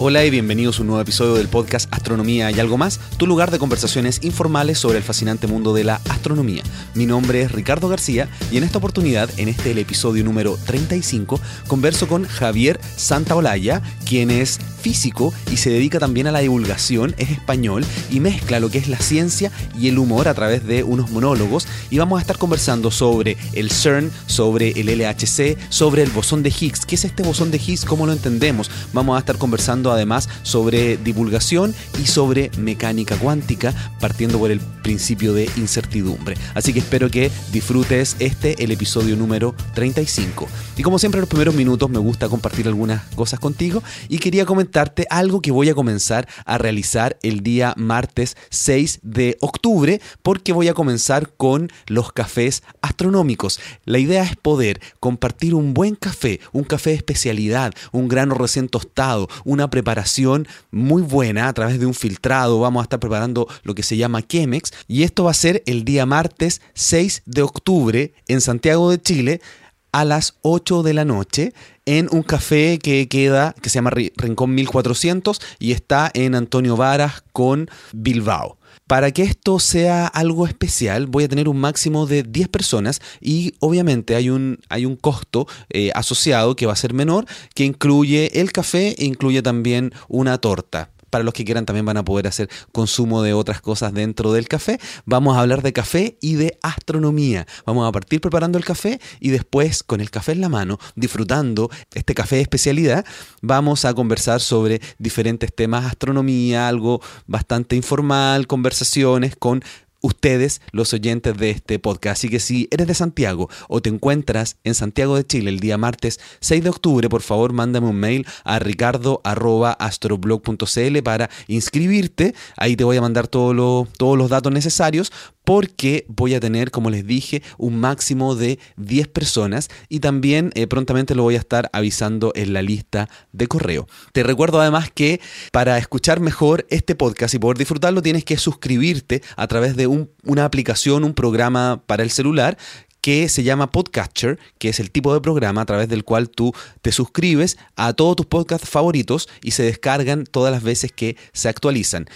Hola y bienvenidos a un nuevo episodio del podcast Astronomía y algo más, tu lugar de conversaciones informales sobre el fascinante mundo de la astronomía. Mi nombre es Ricardo García y en esta oportunidad, en este el episodio número 35, converso con Javier Santaolalla, quien es físico y se dedica también a la divulgación, es español y mezcla lo que es la ciencia y el humor a través de unos monólogos y vamos a estar conversando sobre el CERN, sobre el LHC, sobre el bosón de Higgs. ¿Qué es este bosón de Higgs? ¿Cómo lo entendemos? Vamos a estar conversando además sobre divulgación y sobre mecánica cuántica, partiendo por el principio de incertidumbre. Así que espero que disfrutes este, el episodio número 35. Y como siempre en los primeros minutos me gusta compartir algunas cosas contigo y quería comentarte algo que voy a comenzar a realizar el día martes 6 de octubre porque voy a comenzar con los cafés astronómicos. La idea es poder compartir un buen café, un café de especialidad, un grano recién tostado, una preparación muy buena a través de un filtrado. Vamos a estar preparando lo que se llama Chemex y esto va a ser el día martes 6 de octubre en Santiago de Chile a las 8 de la noche en un café que queda, que se llama Rincón 1400 y está en Antonio Varas con Bilbao. Para que esto sea algo especial, voy a tener un máximo de 10 personas y obviamente hay un, hay un costo eh, asociado que va a ser menor, que incluye el café e incluye también una torta para los que quieran también van a poder hacer consumo de otras cosas dentro del café. Vamos a hablar de café y de astronomía. Vamos a partir preparando el café y después con el café en la mano, disfrutando este café de especialidad, vamos a conversar sobre diferentes temas, astronomía, algo bastante informal, conversaciones con ustedes, los oyentes de este podcast. Así que si eres de Santiago o te encuentras en Santiago de Chile el día martes 6 de octubre, por favor mándame un mail a ricardo.astroblog.cl para inscribirte. Ahí te voy a mandar todos los datos necesarios porque voy a tener, como les dije, un máximo de 10 personas y también eh, prontamente lo voy a estar avisando en la lista de correo. Te recuerdo además que para escuchar mejor este podcast y poder disfrutarlo tienes que suscribirte a través de una aplicación, un programa para el celular que se llama Podcatcher, que es el tipo de programa a través del cual tú te suscribes a todos tus podcasts favoritos y se descargan todas las veces que se actualizan.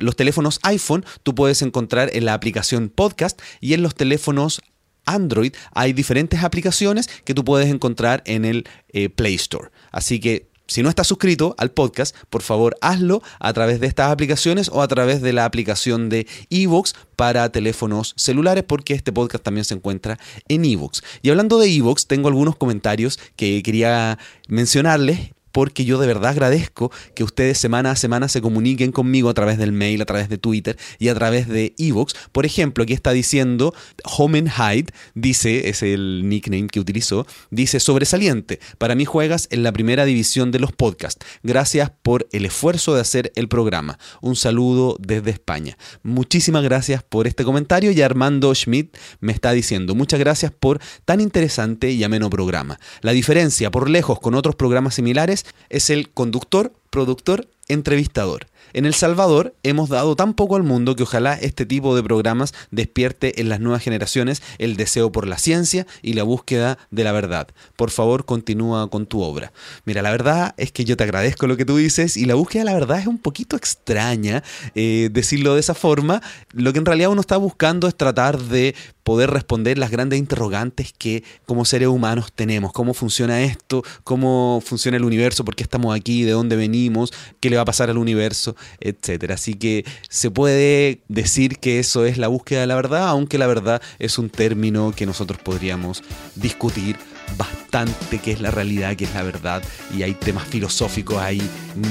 Los teléfonos iPhone tú puedes encontrar en la aplicación Podcast y en los teléfonos Android hay diferentes aplicaciones que tú puedes encontrar en el eh, Play Store. Así que si no estás suscrito al podcast, por favor hazlo a través de estas aplicaciones o a través de la aplicación de Evox para teléfonos celulares, porque este podcast también se encuentra en Evox. Y hablando de Evox, tengo algunos comentarios que quería mencionarles porque yo de verdad agradezco que ustedes semana a semana se comuniquen conmigo a través del mail, a través de Twitter y a través de Evox. Por ejemplo, aquí está diciendo Hyde, dice, es el nickname que utilizó, dice sobresaliente, para mí juegas en la primera división de los podcasts. Gracias por el esfuerzo de hacer el programa. Un saludo desde España. Muchísimas gracias por este comentario y Armando Schmidt me está diciendo muchas gracias por tan interesante y ameno programa. La diferencia por lejos con otros programas similares es el conductor, productor, entrevistador. En El Salvador hemos dado tan poco al mundo que ojalá este tipo de programas despierte en las nuevas generaciones el deseo por la ciencia y la búsqueda de la verdad. Por favor, continúa con tu obra. Mira, la verdad es que yo te agradezco lo que tú dices y la búsqueda de la verdad es un poquito extraña eh, decirlo de esa forma. Lo que en realidad uno está buscando es tratar de poder responder las grandes interrogantes que como seres humanos tenemos. ¿Cómo funciona esto? ¿Cómo funciona el universo? ¿Por qué estamos aquí? ¿De dónde venimos? ¿Qué le va a pasar al universo? Etcétera. Así que se puede decir que eso es la búsqueda de la verdad, aunque la verdad es un término que nosotros podríamos discutir bastante qué es la realidad, qué es la verdad, y hay temas filosóficos ahí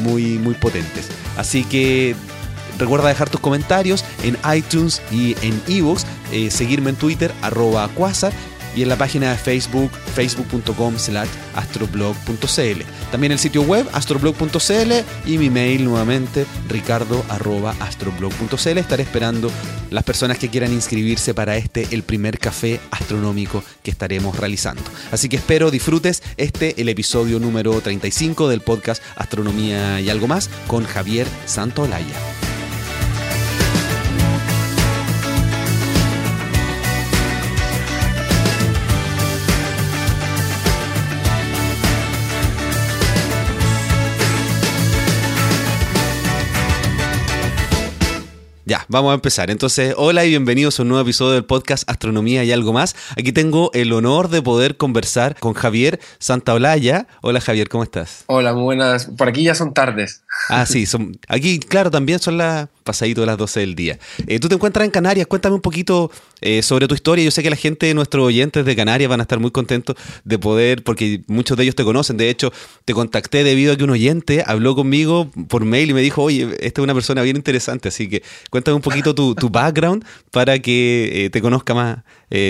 muy, muy potentes. Así que Recuerda dejar tus comentarios en iTunes y en ebooks, eh, seguirme en Twitter, arroba Quasar, y en la página de Facebook, facebook.com slash astroblog.cl. También el sitio web astroblog.cl y mi mail nuevamente ricardo. Estaré esperando las personas que quieran inscribirse para este, el primer café astronómico que estaremos realizando. Así que espero disfrutes este, el episodio número 35 del podcast Astronomía y algo más con Javier Santolaya. Ya, vamos a empezar. Entonces, hola y bienvenidos a un nuevo episodio del podcast Astronomía y algo más. Aquí tengo el honor de poder conversar con Javier Santaolalla. Hola Javier, ¿cómo estás? Hola, muy buenas. Por aquí ya son tardes. Ah, sí, son, aquí, claro, también son las pasadito de las 12 del día. Eh, tú te encuentras en Canarias, cuéntame un poquito eh, sobre tu historia. Yo sé que la gente, nuestros oyentes de Canarias van a estar muy contentos de poder, porque muchos de ellos te conocen. De hecho, te contacté debido a que un oyente habló conmigo por mail y me dijo, oye, esta es una persona bien interesante, así que cuéntame un poquito tu, tu background para que eh, te conozca más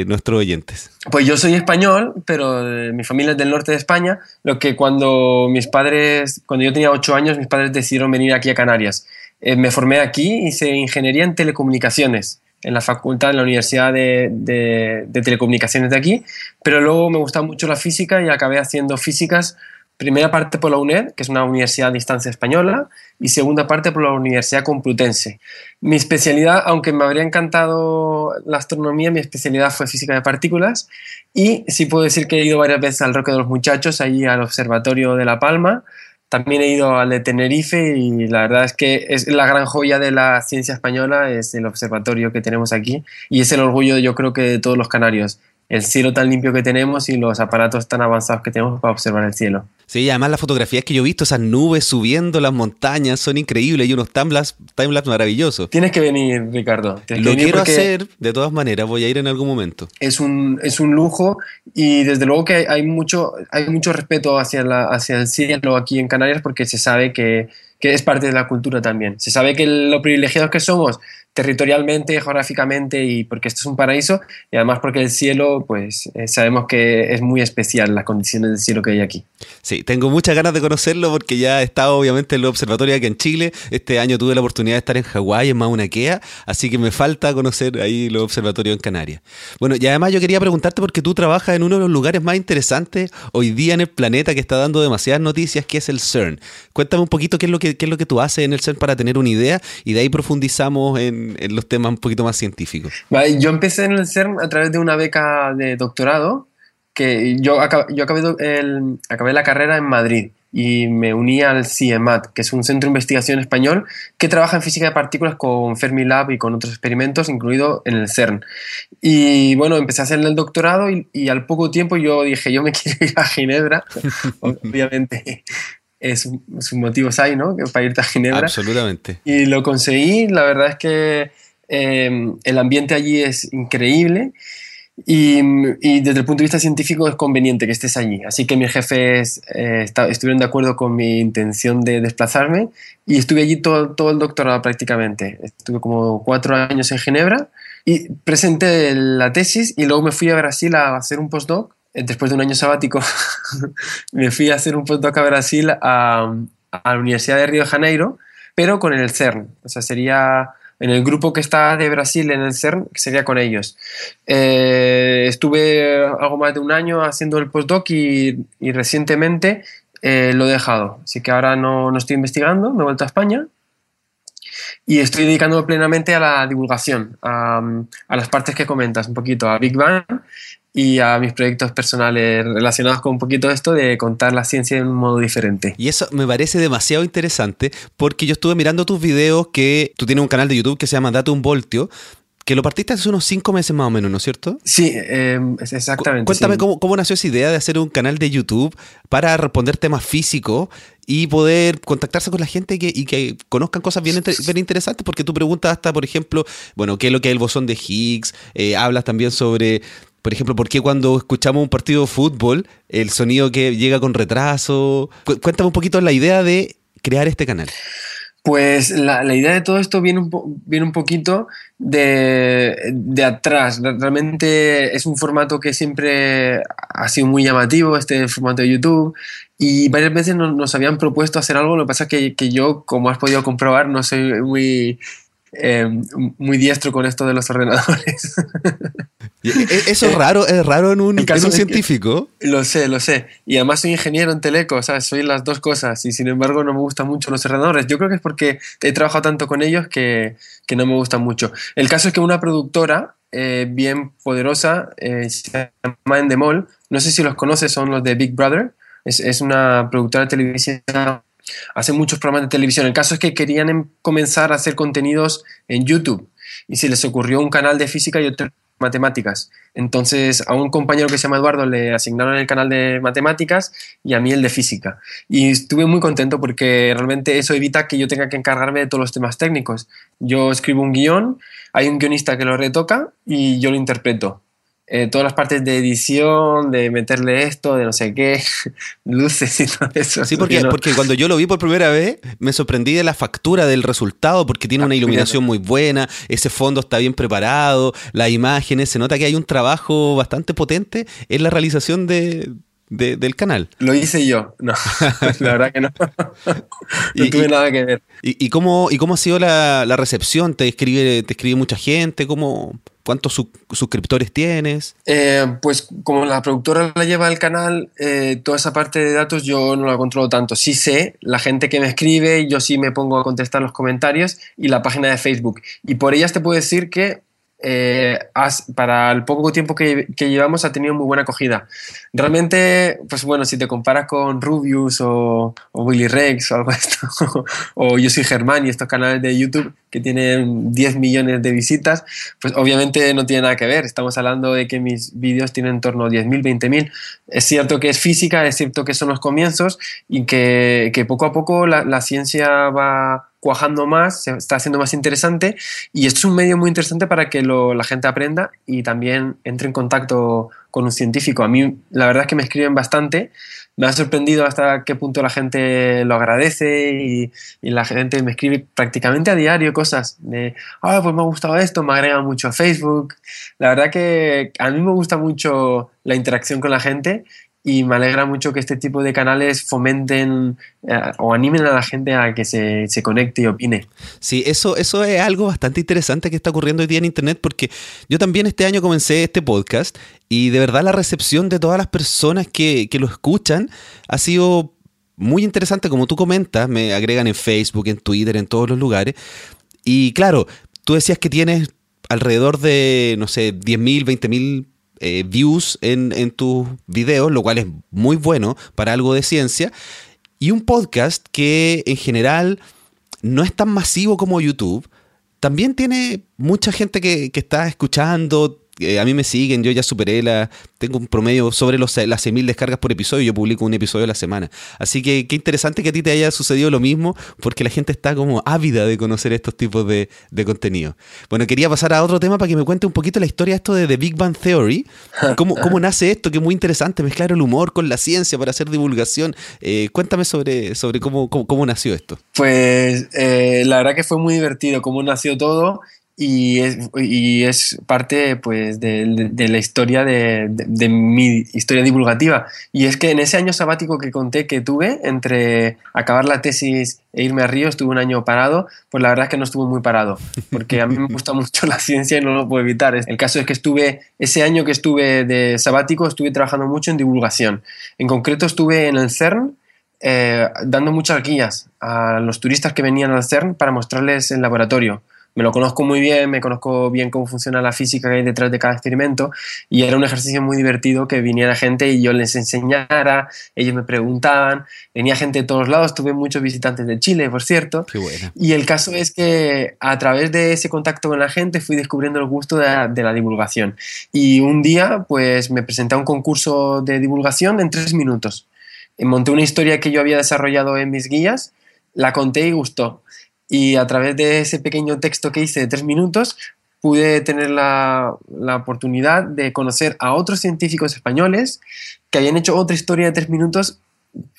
nuestros oyentes. Pues yo soy español, pero mi familia es del norte de España, lo que cuando mis padres, cuando yo tenía 8 años, mis padres decidieron venir aquí a Canarias. Eh, me formé aquí, hice ingeniería en telecomunicaciones en la facultad, en la Universidad de, Telecomunicaciones de aquí, pero luego me gustaba mucho la física y acabé haciendo físicas, primera parte por la UNED, que es una universidad a distancia española, y segunda parte por la Universidad Complutense. Mi especialidad, aunque me habría encantado la astronomía, mi especialidad fue física de partículas, y sí puedo decir que he ido varias veces al Roque de los Muchachos, ahí al Observatorio de La Palma, también he ido al de Tenerife y la verdad es que es la gran joya de la ciencia española, es el observatorio que tenemos aquí y es el orgullo yo creo que de todos los canarios el cielo tan limpio que tenemos y los aparatos tan avanzados que tenemos para observar el cielo. Sí, además las fotografías que yo he visto, esas nubes subiendo las montañas, son increíbles y unos timelapse, timelapse maravillosos. Tienes que venir, Ricardo. Lo quiero hacer, de todas maneras, voy a ir en algún momento. Es un, es un lujo y desde luego que hay mucho, hay mucho respeto hacia, la, hacia el cielo aquí en Canarias porque se sabe que, que es parte de la cultura también. Se sabe que lo privilegiados que somos territorialmente, geográficamente y porque esto es un paraíso y además porque el cielo, pues eh, sabemos que es muy especial las condiciones del cielo que hay aquí. Sí, tengo muchas ganas de conocerlo porque ya he estado obviamente en el observatorio aquí en Chile. Este año tuve la oportunidad de estar en Hawái, en Mauna Kea, así que me falta conocer ahí los observatorios en Canarias. Bueno, y además yo quería preguntarte porque tú trabajas en uno de los lugares más interesantes hoy día en el planeta que está dando demasiadas noticias, que es el CERN. Cuéntame un poquito qué es lo que, qué es lo que tú haces en el CERN para tener una idea y de ahí profundizamos en en, los temas un poquito más científicos? yo empecé en el CERN a través de una beca de doctorado, que yo, yo acabé, el, acabé la carrera en Madrid y me uní al CIEMAT, que es un centro de investigación español que trabaja en física de partículas con Fermilab y con otros experimentos, incluido en el CERN. Y bueno, empecé a hacer el doctorado y, y al poco tiempo yo dije, yo me quiero ir a Ginebra, obviamente es, sus motivos hay, ¿no? Para irte a Ginebra. Absolutamente. Y lo conseguí, la verdad es que em, el ambiente allí es increíble y, desde el punto de vista científico es conveniente que estés allí. Así que mis jefes eh, estuvieron de acuerdo con mi intención de desplazarme y estuve allí todo, todo el doctorado prácticamente. Estuve como cuatro años en Ginebra y presenté la tesis y luego me fui a Brasil a hacer un postdoc después de un año sabático, me fui a hacer un postdoc a Brasil a, la Universidad de Río de Janeiro, pero con el CERN. O sea, sería en el grupo que está de Brasil en el CERN, sería con ellos. Eh, estuve algo más de un año haciendo el postdoc y, y recientemente eh, lo he dejado. Así que ahora no, no, estoy investigando, me he vuelto a España y estoy dedicando plenamente a la divulgación, a, a, las partes que comentas, un poquito a Big Bang y a mis proyectos personales relacionados con un poquito esto de contar la ciencia de un modo diferente. Y eso me parece demasiado interesante porque yo estuve mirando tus videos que tú tienes un canal de YouTube que se llama Date un Voltio, que lo partiste hace unos cinco meses más o menos, ¿no es cierto? Sí, em, exactamente. Cuéntame Cómo, cómo, nació esa idea de hacer un canal de YouTube para responder temas físicos y poder contactarse con la gente y que conozcan cosas bien, bien, interesantes, porque tú preguntas hasta, por ejemplo, bueno, qué es lo que es el bosón de Higgs, eh, hablas también sobre por ejemplo, ¿por qué cuando escuchamos un partido de fútbol el sonido que llega con retraso? Cuéntame un poquito la idea de crear este canal. Pues la, idea de todo esto viene un, viene un poquito de, atrás. Realmente es un formato que siempre ha sido muy llamativo, este formato de YouTube, y varias veces nos, habían propuesto hacer algo. Lo que pasa es que, que, yo, como has podido comprobar, no soy muy eh, muy diestro con esto de los ordenadores. E, eso es raro, es raro en un, científico. Lo sé, lo sé. Y además soy ingeniero en teleco, ¿sabes? Soy las dos cosas y sin embargo no me gustan mucho los ordenadores. Yo creo que es porque he trabajado tanto con ellos que, que no me gustan mucho. El caso es que una productora eh, bien poderosa eh, se llama Endemol, no sé si los conoces, son los de Big Brother. Es, una productora de televisión hacen muchos programas de televisión. El caso es que querían em, comenzar a hacer contenidos en YouTube y se les ocurrió un canal de física y otro matemáticas. Entonces a un compañero que se llama Eduardo le asignaron el canal de matemáticas y a mí el de física. Y estuve muy contento porque realmente eso evita que yo tenga que encargarme de todos los temas técnicos. Yo escribo un guion, hay un guionista que lo retoca y yo lo interpreto. Eh, todas las partes de edición, de meterle esto, de no sé qué, luces y todo eso. Sí, porque, porque cuando yo lo vi por primera vez, me sorprendí de la factura del resultado, porque tiene una ah, iluminación muy buena, ese fondo está bien preparado, las imágenes, se nota que hay un trabajo bastante potente en la realización de, del canal. Lo hice yo, no, la verdad que no. no tuve nada que ver. ¿Y, cómo, ¿Y cómo ha sido la, la recepción? ¿Te escribe, ¿Te escribe mucha gente? ¿Cómo, ¿Cuántos suscriptores tienes? Eh, pues como la productora la lleva el canal, eh, toda esa parte de datos yo no la controlo tanto. Sí sé la gente que me escribe, yo sí me pongo a contestar los comentarios y la página de Facebook. Y por ellas te puedo decir que eh, para el poco tiempo que, llevamos ha tenido muy buena acogida. Realmente, pues bueno, si te comparas con Rubius o, Willy Rex o algo de esto, o Yo soy Germán y estos canales de YouTube que tienen 10 millones de visitas, pues obviamente no tiene nada que ver. Estamos hablando de que mis vídeos tienen en torno a 10.000, 20.000. Es cierto que es física, es cierto que son los comienzos y que, que poco a poco la, la ciencia va cuajando más, se está haciendo más interesante y esto es un medio muy interesante para que la gente aprenda y también entre en contacto con un científico. A mí la verdad es que me escriben bastante, me ha sorprendido hasta qué punto la gente lo agradece y, la gente me escribe prácticamente a diario cosas ah, pues me ha gustado esto, me agrega mucho a Facebook. La verdad que a mí me gusta mucho la interacción con la gente y me alegra mucho que este tipo de canales fomenten eh, o animen a la gente a que se, se, conecte y opine. Sí, eso, eso es algo bastante interesante que está ocurriendo hoy día en Internet porque yo también este año comencé este podcast y de verdad la recepción de todas las personas que, que lo escuchan ha sido muy interesante, como tú comentas, me agregan en Facebook, en Twitter, en todos los lugares. Y claro, tú decías que tienes alrededor de, no sé, 10.000, 20.000 eh, views en, en tus videos, lo cual es muy bueno para algo de ciencia. Y un podcast que en general no es tan masivo como YouTube. También tiene mucha gente que, que está escuchando, a mí me siguen, yo ya superé la. Tengo un promedio sobre los, las 6.000 descargas por episodio, yo publico un episodio a la semana. Así que qué interesante que a ti te haya sucedido lo mismo, porque la gente está como ávida de conocer estos tipos de, de contenido. Bueno, quería pasar a otro tema para que me cuente un poquito la historia esto de The Big Bang Theory. ¿Cómo, cómo nace esto? Que es muy interesante, mezclar el humor con la ciencia para hacer divulgación. Eh, cuéntame sobre, sobre cómo, cómo, nació esto. Pues eh, la verdad que fue muy divertido cómo nació todo y es, y es parte pues, de, de la historia de, de, mi historia divulgativa. Y es que en ese año sabático que conté que tuve, entre acabar la tesis e irme a Río, estuve un año parado, pues la verdad es que no estuve muy parado, porque a mí me gusta mucho la ciencia y no lo puedo evitar. El caso es que estuve, ese año que estuve de sabático, estuve trabajando mucho en divulgación. En concreto estuve en el CERN, eh, dando muchas guías a los turistas que venían al CERN para mostrarles el laboratorio me lo conozco muy bien, me conozco bien cómo funciona la física que hay detrás de cada experimento y era un ejercicio muy divertido que viniera gente y yo les enseñara, ellos me preguntaban, venía gente de todos lados, tuve muchos visitantes de Chile, por cierto. Qué bueno. Y el caso es que a través de ese contacto con la gente fui descubriendo el gusto de la, de la divulgación. Y un día pues me presenté a un concurso de divulgación en tres minutos. Monté una historia que yo había desarrollado en mis guías, la conté y gustó y a través de ese pequeño texto que hice de tres minutos pude tener la, la, oportunidad de conocer a otros científicos españoles que habían hecho otra historia de tres minutos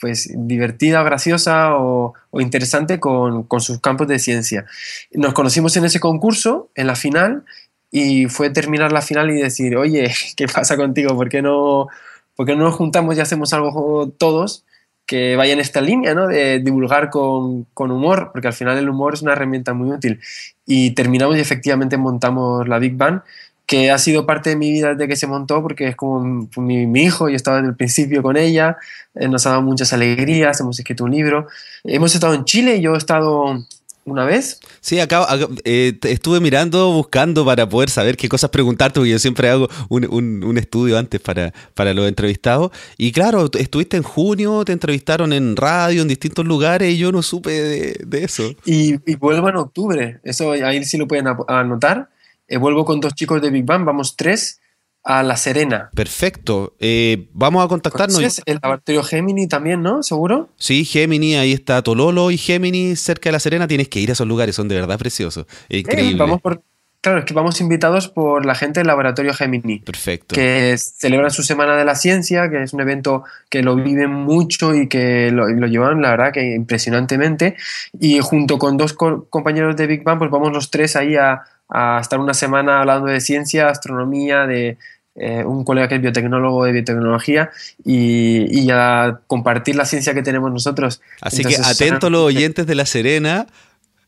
pues divertida, graciosa o, interesante con, con, sus campos de ciencia. Nos conocimos en ese concurso, en la final, y fue terminar la final y decir, oye, ¿qué pasa contigo? ¿Por qué no, por qué no nos juntamos y hacemos algo todos? Que vaya en esta línea, ¿no? De divulgar con, con, humor, porque al final el humor es una herramienta muy útil. Y terminamos y efectivamente montamos la Big Bang, que ha sido parte de mi vida desde que se montó, porque es como mi, mi hijo, yo estaba desde el principio con ella, eh, nos ha dado muchas alegrías, hemos escrito un libro. Hemos estado en Chile, yo he estado una vez. Sí, acá, eh, estuve mirando, buscando para poder saber qué cosas preguntarte, porque yo siempre hago un, estudio antes para, para los entrevistados. Y claro, estuviste en junio, te entrevistaron en radio, en distintos lugares, y yo no supe de, eso. Y, vuelvo en octubre, eso ahí sí lo pueden anotar. Eh, vuelvo con dos chicos de Big Bang, vamos tres a La Serena. Perfecto. Eh, vamos a contactarnos. el laboratorio Gemini también, ¿no? ¿Seguro? Sí, Gemini, ahí está Tololo y Gemini cerca de La Serena. Tienes que ir a esos lugares, son de verdad preciosos. Increíble. vamos por, claro, es que vamos invitados por la gente del laboratorio Gemini. Perfecto. Que celebran su Semana de la Ciencia, que es un evento que lo viven mucho y que lo, llevan, la verdad, que impresionantemente. Y junto con dos compañeros de Big Bang, pues vamos los tres ahí a a estar una semana hablando de ciencia, astronomía, de eh, un colega que es biotecnólogo de biotecnología y, y, a compartir la ciencia que tenemos nosotros. Así que atentos los oyentes de La Serena.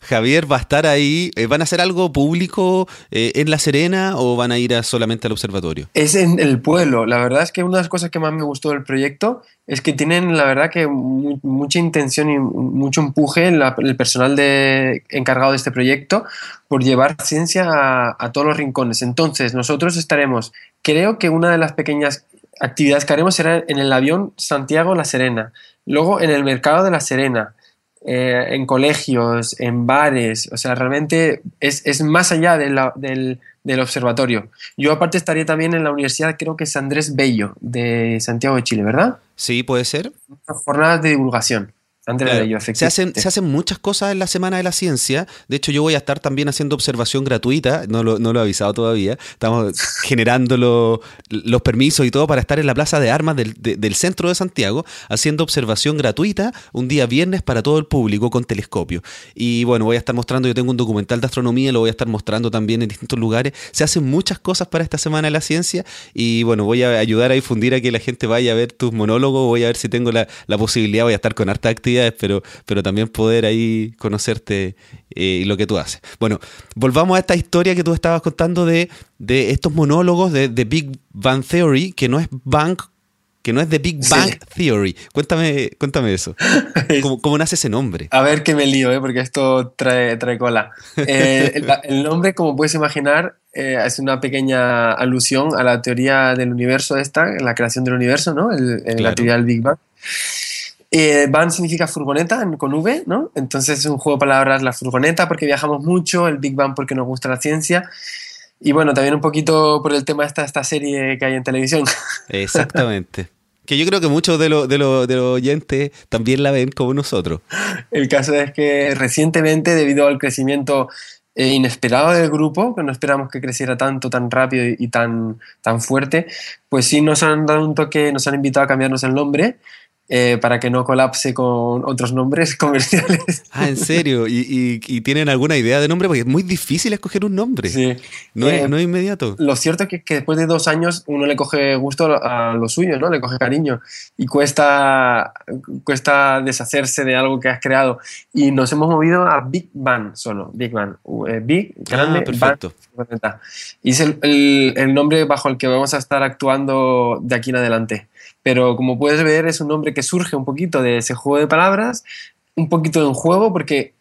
Javier va a estar ahí. Eh, ¿Van a hacer algo público eh, en La Serena o van a ir solamente al observatorio? Es en el pueblo. La verdad es que una de las cosas que más me gustó del proyecto es que tienen, la verdad, que mucha intención y mucho empuje el personal de, encargado de este proyecto por llevar ciencia a, todos los rincones. Entonces, nosotros estaremos, creo que una de las pequeñas actividades que haremos será en el avión Santiago-La Serena, luego en el mercado de La Serena, eh, en colegios, en bares, o sea, realmente es, más allá del, del, observatorio. Yo aparte estaría también en la universidad, creo que es Andrés Bello, de Santiago de Chile, ¿verdad? Sí, puede ser. Jornadas de divulgación se, hacen, se hacen muchas cosas en la Semana de la Ciencia. De hecho, yo voy a estar también haciendo observación gratuita. No lo, no lo he avisado todavía. Estamos generando los permisos y todo para estar en la Plaza de Armas del, del, centro de Santiago, haciendo observación gratuita un día viernes para todo el público con telescopio. Y bueno, voy a estar mostrando, yo tengo un documental de astronomía, lo voy a estar mostrando también en distintos lugares. Se hacen muchas cosas para esta Semana de la Ciencia y bueno, voy a ayudar a difundir a que la gente vaya a ver tus monólogos. Voy a ver si tengo la, la posibilidad, voy a estar con harta actividad pero, pero también poder ahí conocerte eh, y lo que tú haces. Bueno, volvamos a esta historia que tú estabas contando de, de estos monólogos de, de, Big Bang Theory, que no es Bang que no es de Big Bang Theory. Cuéntame, cuéntame eso. ¿Cómo, nace ese nombre? A ver que me lío, ¿eh? porque esto trae, trae cola. Eh, el, nombre, como puedes imaginar, es una pequeña alusión a la teoría del universo esta, la creación del universo, ¿no? La teoría del Big Bang. Eh, van significa furgoneta con V, ¿no? Entonces es un juego de palabras la furgoneta porque viajamos mucho, el Big Bang porque nos gusta la ciencia y bueno, también un poquito por el tema de esta, esta serie que hay en televisión. Exactamente. que yo creo que muchos de los de de oyentes también la ven como nosotros. El caso es que recientemente, debido al crecimiento eh, inesperado del grupo, que no esperamos que creciera tanto, tan rápido y, y tan, tan fuerte, pues sí nos han dado un toque, nos han invitado a cambiarnos el nombre eh, para que no colapse con otros nombres comerciales. Ah, ¿en serio? ¿Y, tienen alguna idea de nombre? Porque es muy difícil escoger un nombre. Sí. No, es, eh, inmediato. Lo cierto es que, después de dos años uno le coge gusto a lo suyo, ¿no? Le coge cariño. Y cuesta, cuesta deshacerse de algo que has creado. Y nos hemos movido a Big Bang solo. Big Bang. Eh, Big, grande, ah, perfecto. Y es el, el nombre bajo el que vamos a estar actuando de aquí en adelante pero como puedes ver es un nombre que surge un poquito de ese juego de palabras, un poquito en juego, porque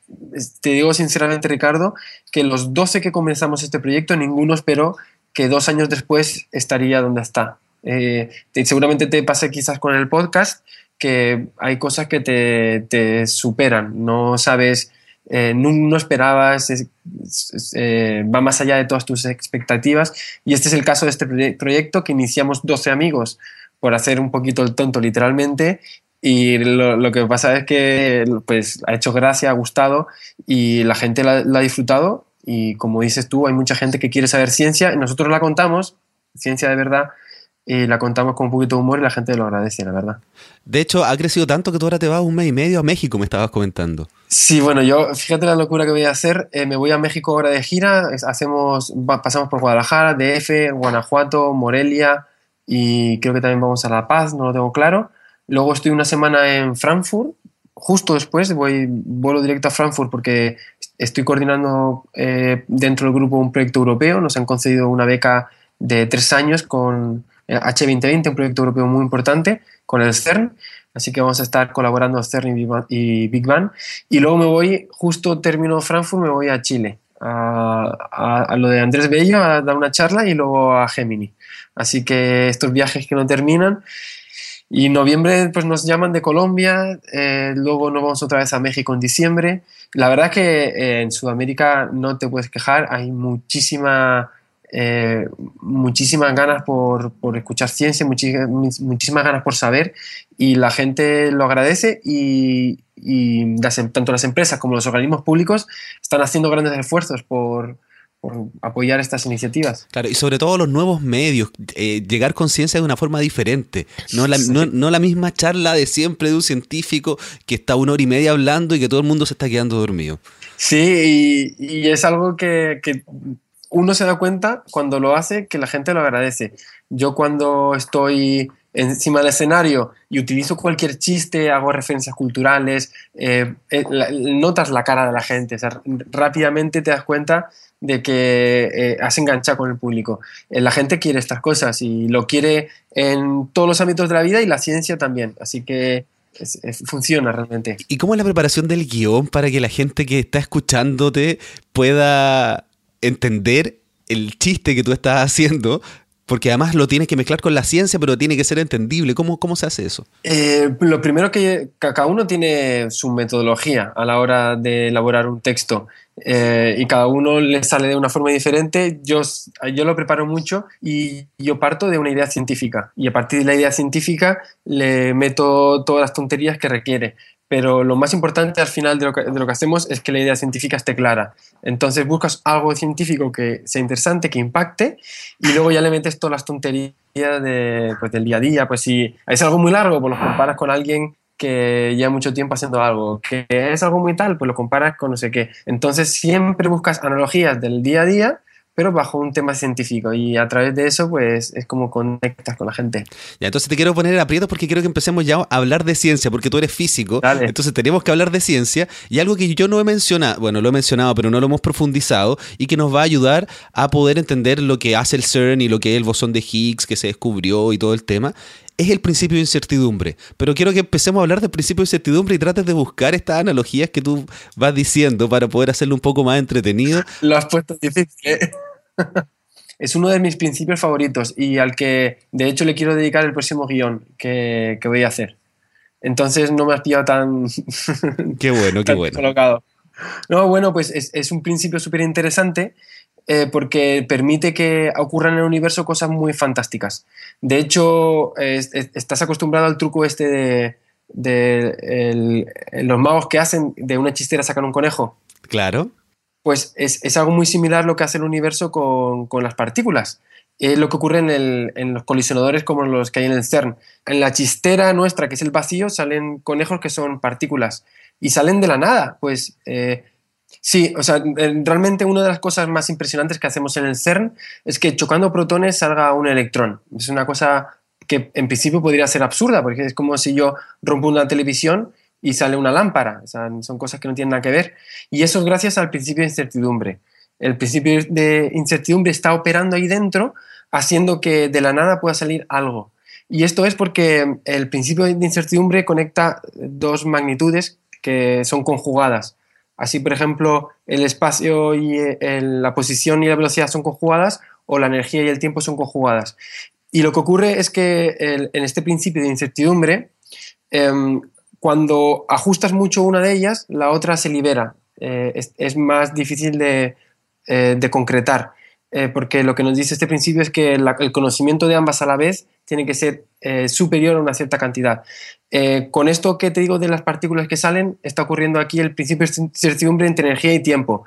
te digo sinceramente Ricardo, que los 12 que comenzamos este proyecto, ninguno esperó que dos años después estaría donde está. Eh, seguramente te pase quizás con el podcast, que hay cosas que te, te superan, no sabes, eh, no, esperabas, eh, va más allá de todas tus expectativas, y este es el caso de este proyecto que iniciamos 12 amigos por hacer un poquito el tonto literalmente y lo, que pasa es que pues ha hecho gracia, ha gustado y la gente la, ha disfrutado y como dices tú, hay mucha gente que quiere saber ciencia y nosotros la contamos, ciencia de verdad, y la contamos con un poquito de humor y la gente lo agradece, la verdad. De hecho, ha crecido tanto que tú ahora te vas un mes y medio a México, me estabas comentando. Sí, bueno, yo, fíjate la locura que voy a hacer. Eh, me voy a México ahora de gira, hacemos, pasamos por Guadalajara, DF, Guanajuato, Morelia y creo que también vamos a La Paz, no lo tengo claro. Luego estoy una semana en Frankfurt, justo después voy, vuelo directo a Frankfurt porque estoy coordinando eh, dentro del grupo un proyecto europeo. Nos han concedido una beca de tres años con H2020, un proyecto europeo muy importante, con el CERN. Así que vamos a estar colaborando CERN y Big Bang. Y luego me voy, justo termino Frankfurt, me voy a Chile, a, a, lo de Andrés Bello, a dar una charla y luego a Gemini. Así que estos viajes que no terminan. Y en noviembre pues nos llaman de Colombia, eh, luego nos vamos otra vez a México en diciembre. La verdad es que eh, en Sudamérica no te puedes quejar, hay muchísima eh, muchísimas ganas por, por escuchar ciencia, muchísimas, ganas por saber y la gente lo agradece y, y em, tanto las empresas como los organismos públicos están haciendo grandes esfuerzos por, por apoyar estas iniciativas. Claro, y sobre todo los nuevos medios, eh, llegar con ciencia de una forma diferente, no la, no, la, misma charla de siempre de un científico que está una hora y media hablando y que todo el mundo se está quedando dormido. Sí, y, y es algo que, que, uno se da cuenta cuando lo hace que la gente lo agradece. Yo cuando estoy encima del escenario y utilizo cualquier chiste, hago referencias culturales, eh, eh, notas la cara de la gente, rápidamente te das cuenta de que eh, has enganchado con el público. la gente quiere estas cosas y lo quiere en todos los ámbitos de la vida y la ciencia también. Así que funciona realmente. ¿Y cómo es la preparación del guion para que la gente que está escuchándote pueda entender el chiste que tú estás haciendo, porque además lo tienes que mezclar con la ciencia, pero tiene que ser entendible. ¿Cómo, cómo se hace eso? Eh, lo primero que cada uno tiene su metodología a la hora de elaborar un texto eh, y cada uno le sale de una forma diferente. Yo, yo lo preparo mucho y yo parto de una idea científica y a partir de la idea científica le meto todas las tonterías que requiere pero lo más importante al final de lo, que, de lo, que, hacemos es que la idea científica esté clara. Entonces buscas algo científico que sea interesante, que impacte, y luego ya le metes todas las tonterías de, pues, del día a día. Pues si es algo muy largo, pues lo comparas con alguien que lleva mucho tiempo haciendo algo, que es algo muy tal, pues lo comparas con no sé qué. Entonces siempre buscas analogías del día a día pero bajo un tema científico y a través de eso pues es como conectas con la gente. Ya, entonces te quiero poner aprietos porque quiero que empecemos ya a hablar de ciencia, porque tú eres físico, entonces tenemos que hablar de ciencia y algo que yo no he mencionado, bueno, lo he mencionado, pero no lo hemos profundizado y que nos va a ayudar a poder entender lo que hace el CERN y lo que es el bosón de Higgs que se descubrió y todo el tema, es el principio de incertidumbre. Pero quiero que empecemos a hablar del principio de incertidumbre y trates de buscar estas analogías que tú vas diciendo para poder hacerlo un poco más entretenido. Lo has puesto difícil. Es uno de mis principios favoritos y al que de hecho le quiero dedicar el próximo guion que, voy a hacer. Entonces no me has pillado tan... Qué bueno, qué bueno. Colocado. No, bueno, pues es, un principio súper interesante eh, porque permite que ocurran en el universo cosas muy fantásticas. De hecho, estás acostumbrado al truco este de, los magos que hacen de una chistera sacar un conejo. Claro pues es, algo muy similar lo que hace el universo con, las partículas. Es lo que ocurre en, los colisionadores como los que hay en el CERN. En la chistera nuestra, que es el vacío, salen conejos que son partículas y salen de la nada. Pues eh, sí, o sea, realmente una de las cosas más impresionantes que hacemos en el CERN es que chocando protones salga un electrón. Es una cosa que en principio podría ser absurda, porque es como si yo rompo una televisión y sale una lámpara. O sea, son cosas que no tienen nada que ver. Y eso es gracias al principio de incertidumbre. El principio de incertidumbre está operando ahí dentro, haciendo que de la nada pueda salir algo. Y esto es porque el principio de incertidumbre conecta dos magnitudes que son conjugadas. Así, por ejemplo, el espacio y la posición y la velocidad son conjugadas o la energía y el tiempo son conjugadas. Y lo que ocurre es que en este principio de incertidumbre, em, cuando ajustas mucho una de ellas, la otra se libera. Eh, es, más difícil de, eh, concretar, eh, porque lo que nos dice este principio es que el conocimiento de ambas a la vez tiene que ser superior a una cierta cantidad. con esto que te digo de las partículas que salen, está ocurriendo aquí el principio de incertidumbre entre energía y tiempo.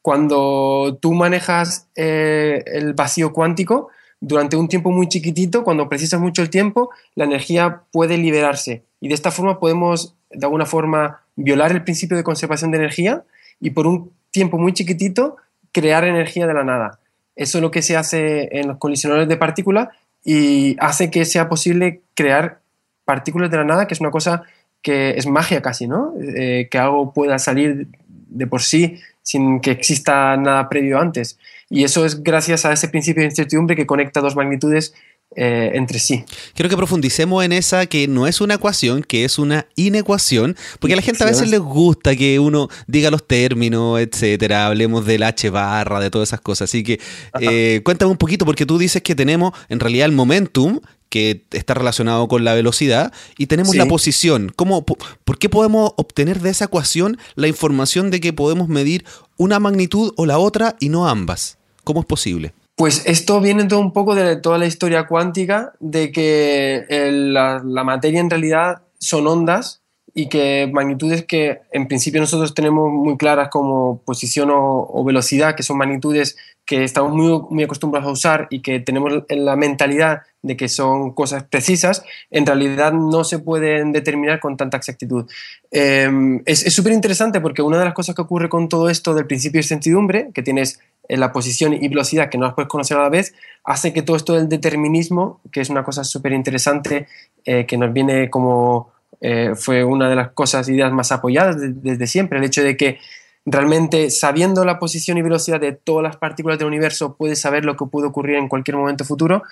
Cuando tú manejas el vacío cuántico, durante un tiempo muy chiquitito, cuando precisas mucho el tiempo, la energía puede liberarse. Y de esta forma podemos, de alguna forma, violar el principio de conservación de energía y por un tiempo muy chiquitito crear energía de la nada. Eso es lo que se hace en los colisionadores de partículas y hace que sea posible crear partículas de la nada, que es una cosa que es magia casi, ¿no? Eh, que algo pueda salir de por sí sin que exista nada previo antes. Y eso es gracias a ese principio de incertidumbre que conecta dos magnitudes eh, entre sí. Quiero que profundicemos en esa que no es una ecuación, que es una inecuación, porque a la gente a veces les gusta que uno diga los términos, etcétera, hablemos del H barra, de todas esas cosas. Así que eh, cuéntame un poquito, porque tú dices que tenemos en realidad el momentum, que está relacionado con la velocidad, y tenemos la posición. ¿Cómo, ¿Por qué podemos obtener de esa ecuación la información de que podemos medir una magnitud o la otra y no ambas? ¿Cómo es posible? Pues esto viene todo un poco de toda la historia cuántica, de que la, materia en realidad son ondas y que magnitudes que en principio nosotros tenemos muy claras como posición o, velocidad, que son magnitudes que estamos muy, acostumbrados a usar y que tenemos en la mentalidad de que son cosas precisas, en realidad no se pueden determinar con tanta exactitud. Em, es súper interesante porque una de las cosas que ocurre con todo esto del principio de certidumbre, que tienes en la posición y velocidad que no las puedes conocer a la vez, hace que todo esto del determinismo, que es una cosa súper interesante, eh, que nos viene como eh, fue una de las cosas, ideas más apoyadas desde siempre, el hecho de que realmente sabiendo la posición y velocidad de todas las partículas del universo puedes saber lo que puede ocurrir en cualquier momento futuro,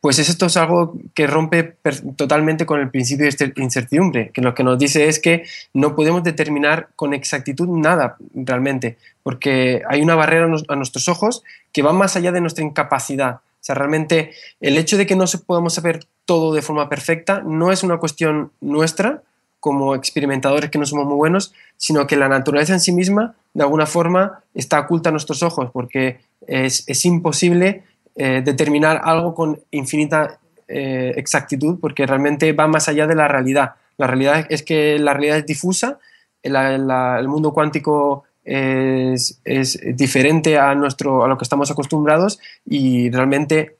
pues esto es algo que rompe totalmente con el principio de incertidumbre, que lo que nos dice es que no podemos determinar con exactitud nada realmente, porque hay una barrera a nuestros ojos que va más allá de nuestra incapacidad. O sea, realmente el hecho de que no podamos saber todo de forma perfecta no es una cuestión nuestra como experimentadores que no somos muy buenos, sino que la naturaleza en sí misma, de alguna forma, está oculta a nuestros ojos, porque es, es imposible eh, determinar algo con infinita eh, exactitud, porque realmente va más allá de la realidad. La realidad es que la realidad es difusa, el mundo cuántico es, es, diferente a, nuestro, a lo que estamos acostumbrados y realmente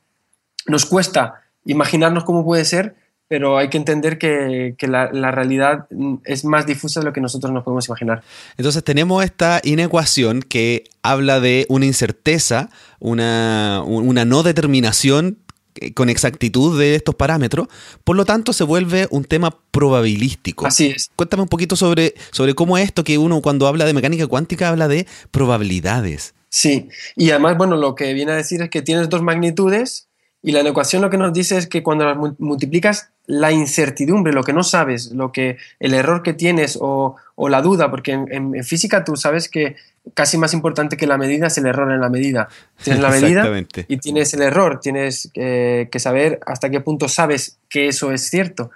nos cuesta imaginarnos cómo puede ser, pero hay que entender que, que la, la, realidad es más difusa de lo que nosotros nos podemos imaginar. Entonces tenemos esta inecuación que habla de una incerteza, una, una no determinación eh, con exactitud de estos parámetros, por lo tanto se vuelve un tema probabilístico. Así es. Cuéntame un poquito sobre, sobre cómo es esto que uno cuando habla de mecánica cuántica habla de probabilidades. Sí, y además, bueno, lo que viene a decir es que tienes dos magnitudes y la ecuación lo que nos dice es que cuando las multiplicas la incertidumbre, lo que no sabes, lo que el error que tienes o, o la duda, porque en, física tú sabes que casi más importante que la medida es el error en la medida. Tienes la medida y tienes el error, tienes que saber hasta qué punto sabes que eso es cierto.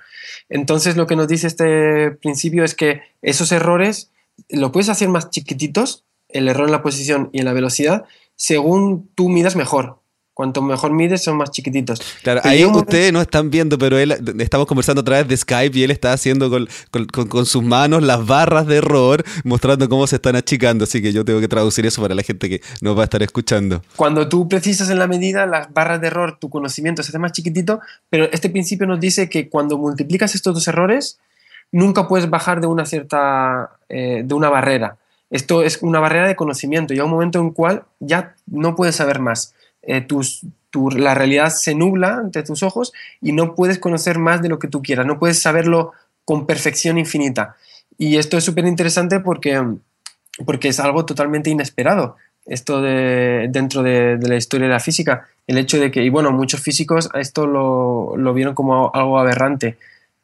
Entonces lo que nos dice este principio es que esos errores lo puedes hacer más chiquititos, el error en la posición y en la velocidad, según tú midas mejor. Cuanto mejor mides, son más chiquititos. Claro, ahí ustedes no están viendo, pero él estamos conversando a través de Skype y él está haciendo con, sus manos las barras de error, mostrando cómo se están achicando. Así que yo tengo que traducir eso para la gente que nos va a estar escuchando. Cuando tú precisas en la medida, las barras de error, tu conocimiento se hace más chiquitito, pero este principio nos dice que cuando multiplicas estos dos errores, nunca puedes bajar de una cierta, eh, de una barrera. Esto es una barrera de conocimiento. Llega un momento en el cual ya no puedes saber más eh, la realidad se nubla ante tus ojos y no puedes conocer más de lo que tú quieras, no puedes saberlo con perfección infinita. Y esto es súper interesante porque, porque es algo totalmente inesperado, esto de, dentro de, la historia de la física. El hecho de que, y bueno, muchos físicos esto lo, lo vieron como algo aberrante.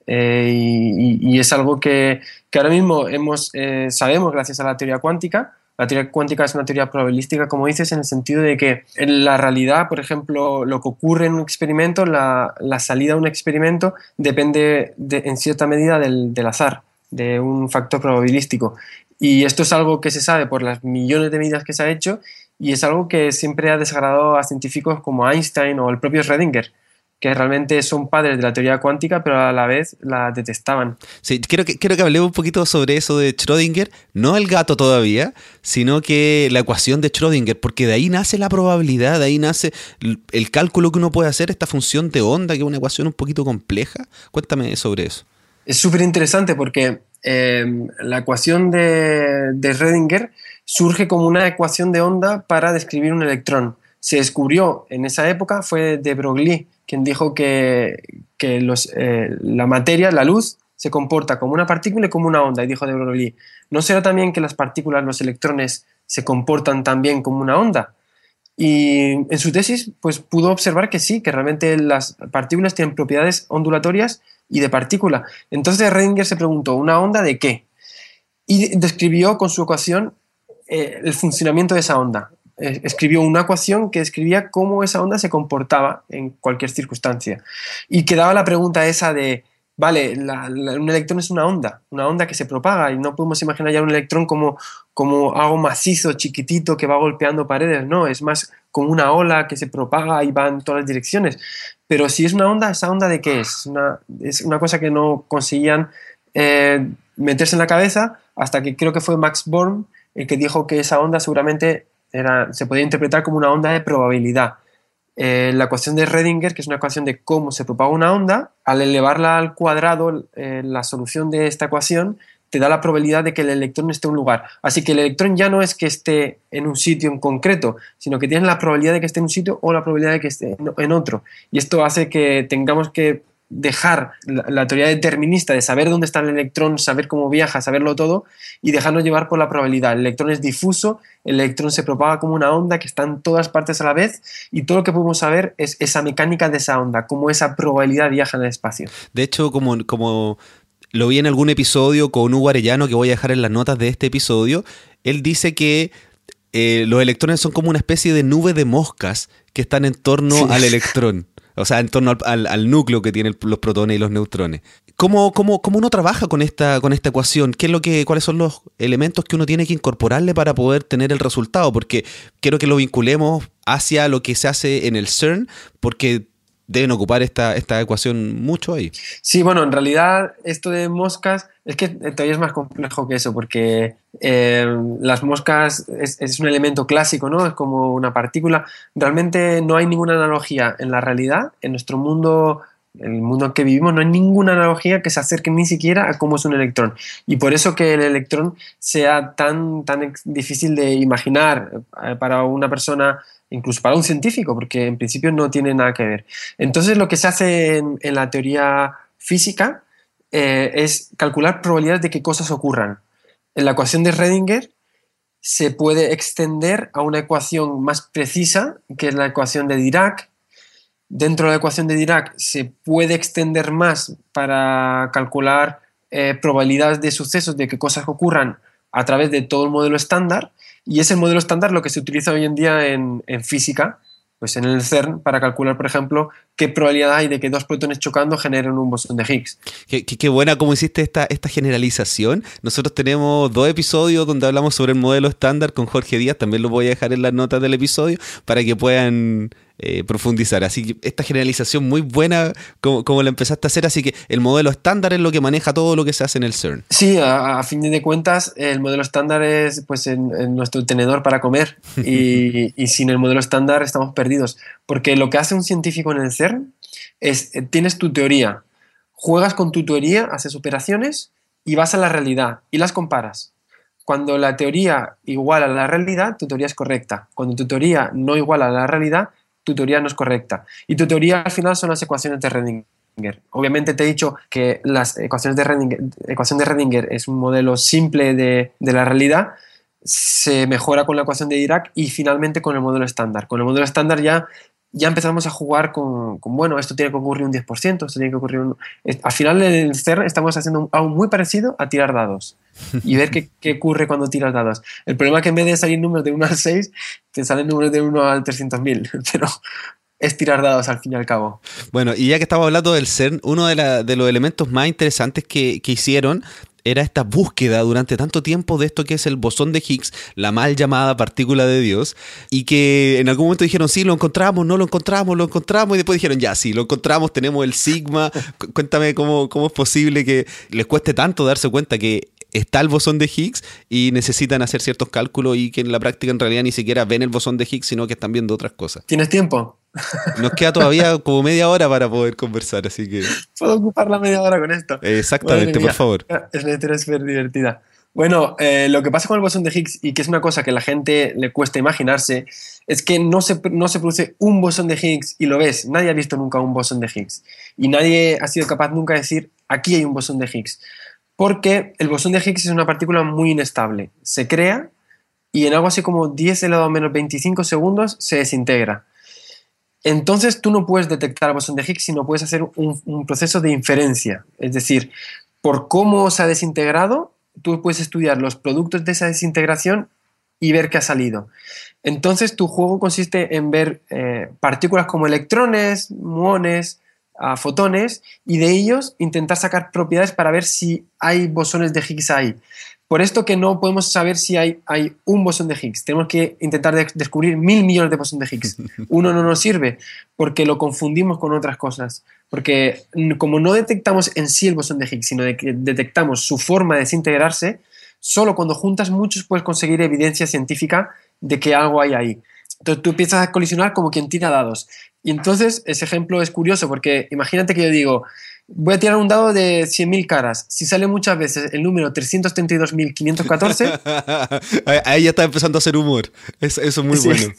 Eh, y, es algo que, que ahora mismo hemos, eh, sabemos gracias a la teoría cuántica, la teoría cuántica es una teoría probabilística, como dices, en el sentido de que en la realidad, por ejemplo, lo que ocurre en un experimento, la, salida de un experimento depende en cierta medida del, azar, de un factor probabilístico. Y esto es algo que se sabe por las millones de medidas que se ha hecho y es algo que siempre ha desagradado a científicos como Einstein o el propio Schrödinger. Que realmente son padres de la teoría cuántica, pero a la vez la detestaban. Sí, quiero que, quiero que hablemos un poquito sobre eso de Schrödinger, no el gato todavía, sino que la ecuación de Schrödinger, porque de ahí nace la probabilidad, de ahí nace el cálculo que uno puede hacer, esta función de onda, que es una ecuación un poquito compleja. Cuéntame sobre eso. Es súper interesante porque em, la ecuación de, de Schrödinger surge como una ecuación de onda para describir un electrón. Se descubrió en esa época, fue de Broglie, quien dijo que, los, eh, la materia, la luz, se comporta como una partícula y como una onda, y dijo de Broglie, ¿no será también que las partículas, los electrones, se comportan también como una onda? Y en su tesis, pues pudo observar que sí, que realmente las partículas tienen propiedades ondulatorias y de partícula. Entonces Redinger se preguntó, ¿una onda de qué? Y describió con su ecuación eh, el funcionamiento de esa onda. Eh, escribió una ecuación que describía cómo esa onda se comportaba en cualquier circunstancia. Y quedaba la pregunta esa de, vale, un electrón es una onda, una onda que se propaga y no podemos imaginar ya un electrón como, como algo macizo, chiquitito, que va golpeando paredes, no, es más como una ola que se propaga y va en todas las direcciones. Pero si es una onda, ¿esa onda de qué es? Una, es una cosa que no conseguían eh, meterse en la cabeza hasta que creo que fue Max Born el que dijo que esa onda seguramente se podía interpretar como una onda de probabilidad. Eh, la ecuación de Redinger, que es una ecuación de cómo se propaga una onda, al elevarla al cuadrado, eh, la solución de esta ecuación te da la probabilidad de que el electrón esté en un lugar. Así que el electrón ya no es que esté en un sitio en concreto, sino que tiene la probabilidad de que esté en un sitio o la probabilidad de que esté en otro. Y esto hace que tengamos que dejar la, teoría determinista de saber dónde está el electrón, saber cómo viaja, saberlo todo, y dejarnos llevar por la probabilidad. El electrón es difuso, el electrón se propaga como una onda que está en todas partes a la vez, y todo lo que podemos saber es esa mecánica de esa onda, cómo esa probabilidad viaja en el espacio. De hecho, como, como lo vi en algún episodio con Hugo Arellano, que voy a dejar en las notas de este episodio, él dice que eh, los electrones son como una especie de nube de moscas que están en torno al electrón. O sea, en torno al, núcleo que tienen los protones y los neutrones. ¿Cómo, cómo, cómo uno trabaja con esta, con esta ecuación? ¿Qué es lo que, ¿Cuáles son los elementos que uno tiene que incorporarle para poder tener el resultado? Porque quiero que lo vinculemos hacia lo que se hace en el CERN, porque deben ocupar esta, esta ecuación mucho ahí. Sí, bueno, en realidad esto de moscas es que todavía es más complejo que eso, porque eh, las moscas es, un elemento clásico, ¿no? Es como una partícula. Realmente no hay ninguna analogía en la realidad, en nuestro mundo en el mundo en que vivimos no hay ninguna analogía que se acerque ni siquiera a cómo es un electrón. Y por eso que el electrón sea tan, tan difícil de imaginar eh, para una persona incluso para un científico, porque en principio no tiene nada que ver. Entonces lo que se hace en, la teoría física eh, es calcular probabilidades de que cosas ocurran. En la ecuación de Redinger se puede extender a una ecuación más precisa, que es la ecuación de Dirac. Dentro de la ecuación de Dirac se puede extender más para calcular eh, probabilidades de sucesos, de que cosas ocurran a través de todo el modelo estándar. Y es el modelo estándar lo que se utiliza hoy en día en, física, pues en el CERN, para calcular, por ejemplo, qué probabilidad hay de que dos protones chocando generen un bosón de Higgs. Qué, buena como hiciste esta, esta generalización. Nosotros tenemos dos episodios donde hablamos sobre el modelo estándar con Jorge Díaz, también lo voy a dejar en las notas del episodio para que puedan eh, profundizar. Así que esta generalización muy buena como, como, la empezaste a hacer, así que el modelo estándar es lo que maneja todo lo que se hace en el CERN. Sí, a, fin de cuentas, el modelo estándar es pues en, nuestro tenedor para comer y, y, sin el modelo estándar estamos perdidos, porque lo que hace un científico en el CERN es, eh, tienes tu teoría, juegas con tu teoría, haces operaciones y vas a la realidad y las comparas. Cuando la teoría iguala a la realidad, tu teoría es correcta. Cuando tu teoría no iguala a la realidad, tu teoría no es correcta. Y tu teoría al final son las ecuaciones de Redinger. Obviamente te he dicho que las ecuaciones de Redinger, ecuación de Redinger es un modelo simple de, de la realidad, se mejora con la ecuación de Dirac y finalmente con el modelo estándar. Con el modelo estándar ya ya empezamos a jugar con, bueno, esto tiene que ocurrir un 10%, esto tiene que ocurrir un... Al final del CERN estamos haciendo algo muy parecido a tirar dados y ver qué, qué, ocurre cuando tiras dados. El problema es que en vez de salir números de 1 al 6, te salen números de 1 al 300.000, pero es tirar dados al fin y al cabo. Bueno, y ya que estamos hablando del CERN, uno de, de los elementos más interesantes que, que hicieron era esta búsqueda durante tanto tiempo de esto que es el bosón de Higgs, la mal llamada partícula de Dios, y que en algún momento dijeron, sí, lo encontramos, no lo encontramos, lo encontramos, y después dijeron, ya, sí, lo encontramos, tenemos el sigma, cuéntame cómo, cómo es posible que les cueste tanto darse cuenta que está el bosón de Higgs y necesitan hacer ciertos cálculos y que en la práctica en realidad ni siquiera ven el bosón de Higgs, sino que están viendo otras cosas. ¿Tienes tiempo? Nos queda todavía como media hora para poder conversar, así que... Puedo ocupar la media hora con esto. Exactamente, por favor. Es una historia súper divertida. Bueno, eh, lo que pasa con el bosón de Higgs y que es una cosa que a la gente le cuesta imaginarse es que no se, no se produce un bosón de Higgs y lo ves. Nadie ha visto nunca un bosón de Higgs y nadie ha sido capaz nunca de decir aquí hay un bosón de Higgs porque el bosón de Higgs es una partícula muy inestable. Se crea y en algo así como 10 elevado a menos 25 segundos se desintegra. Entonces tú no puedes detectar el bosón de Higgs, sino puedes hacer un, proceso de inferencia. Es decir, por cómo se ha desintegrado, tú puedes estudiar los productos de esa desintegración y ver qué ha salido. Entonces tu juego consiste en ver eh, partículas como electrones, muones, a fotones y de ellos intentar sacar propiedades para ver si hay bosones de Higgs ahí. Por esto que no podemos saber si hay, hay un bosón de Higgs. Tenemos que intentar descubrir mil millones de bosones de Higgs. Uno no nos sirve porque lo confundimos con otras cosas. Porque como no detectamos en sí el bosón de Higgs, sino que detectamos su forma de desintegrarse, solo cuando juntas muchos puedes conseguir evidencia científica de que algo hay ahí. Entonces tú empiezas a colisionar como quien tira dados. Y entonces ese ejemplo es curioso porque imagínate que yo digo, voy a tirar un dado de 100.000 caras. Si sale muchas veces el número 332.514... Ahí ya está empezando a hacer humor. Eso, es muy bueno.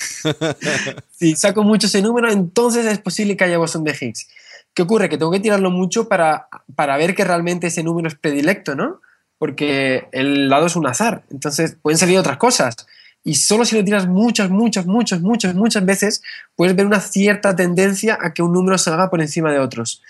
si saco mucho ese número, entonces es posible que haya bosón de Higgs. ¿Qué ocurre? Que tengo que tirarlo mucho para, para ver que realmente ese número es predilecto, ¿no? Porque el dado es un azar. Entonces pueden salir otras cosas y solo si lo tiras muchas, muchas, muchas, muchas, muchas veces, puedes ver una cierta tendencia a que un número salga por encima de otros.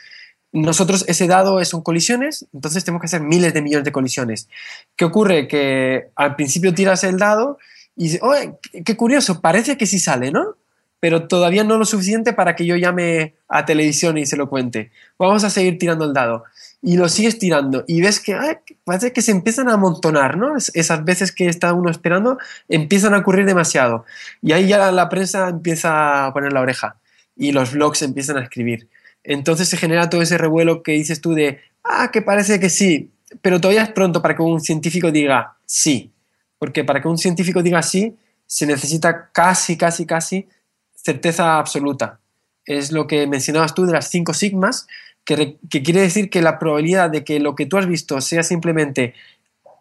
Nosotros ese dado son colisiones, entonces tenemos que hacer miles de millones de colisiones. ¿Qué ocurre? Que al principio tiras el dado y dices, oye, qué curioso, parece que sí sale, ¿no? Pero todavía no lo suficiente para que yo llame a televisión y se lo cuente. Vamos a seguir tirando el dado y lo sigues tirando y ves que parece que se empiezan a amontonar, ¿no? esas veces que está uno esperando empiezan a ocurrir demasiado y ahí ya la prensa empieza a poner la oreja y los blogs empiezan a escribir. Entonces se genera todo ese revuelo que dices tú de, ah, que parece que sí, pero todavía es pronto para que un científico diga sí, porque para que un científico diga sí se necesita casi, casi, casi certeza absoluta. Es lo que mencionabas tú de las cinco sigmas, que, quiere decir que la probabilidad de que lo que tú has visto sea simplemente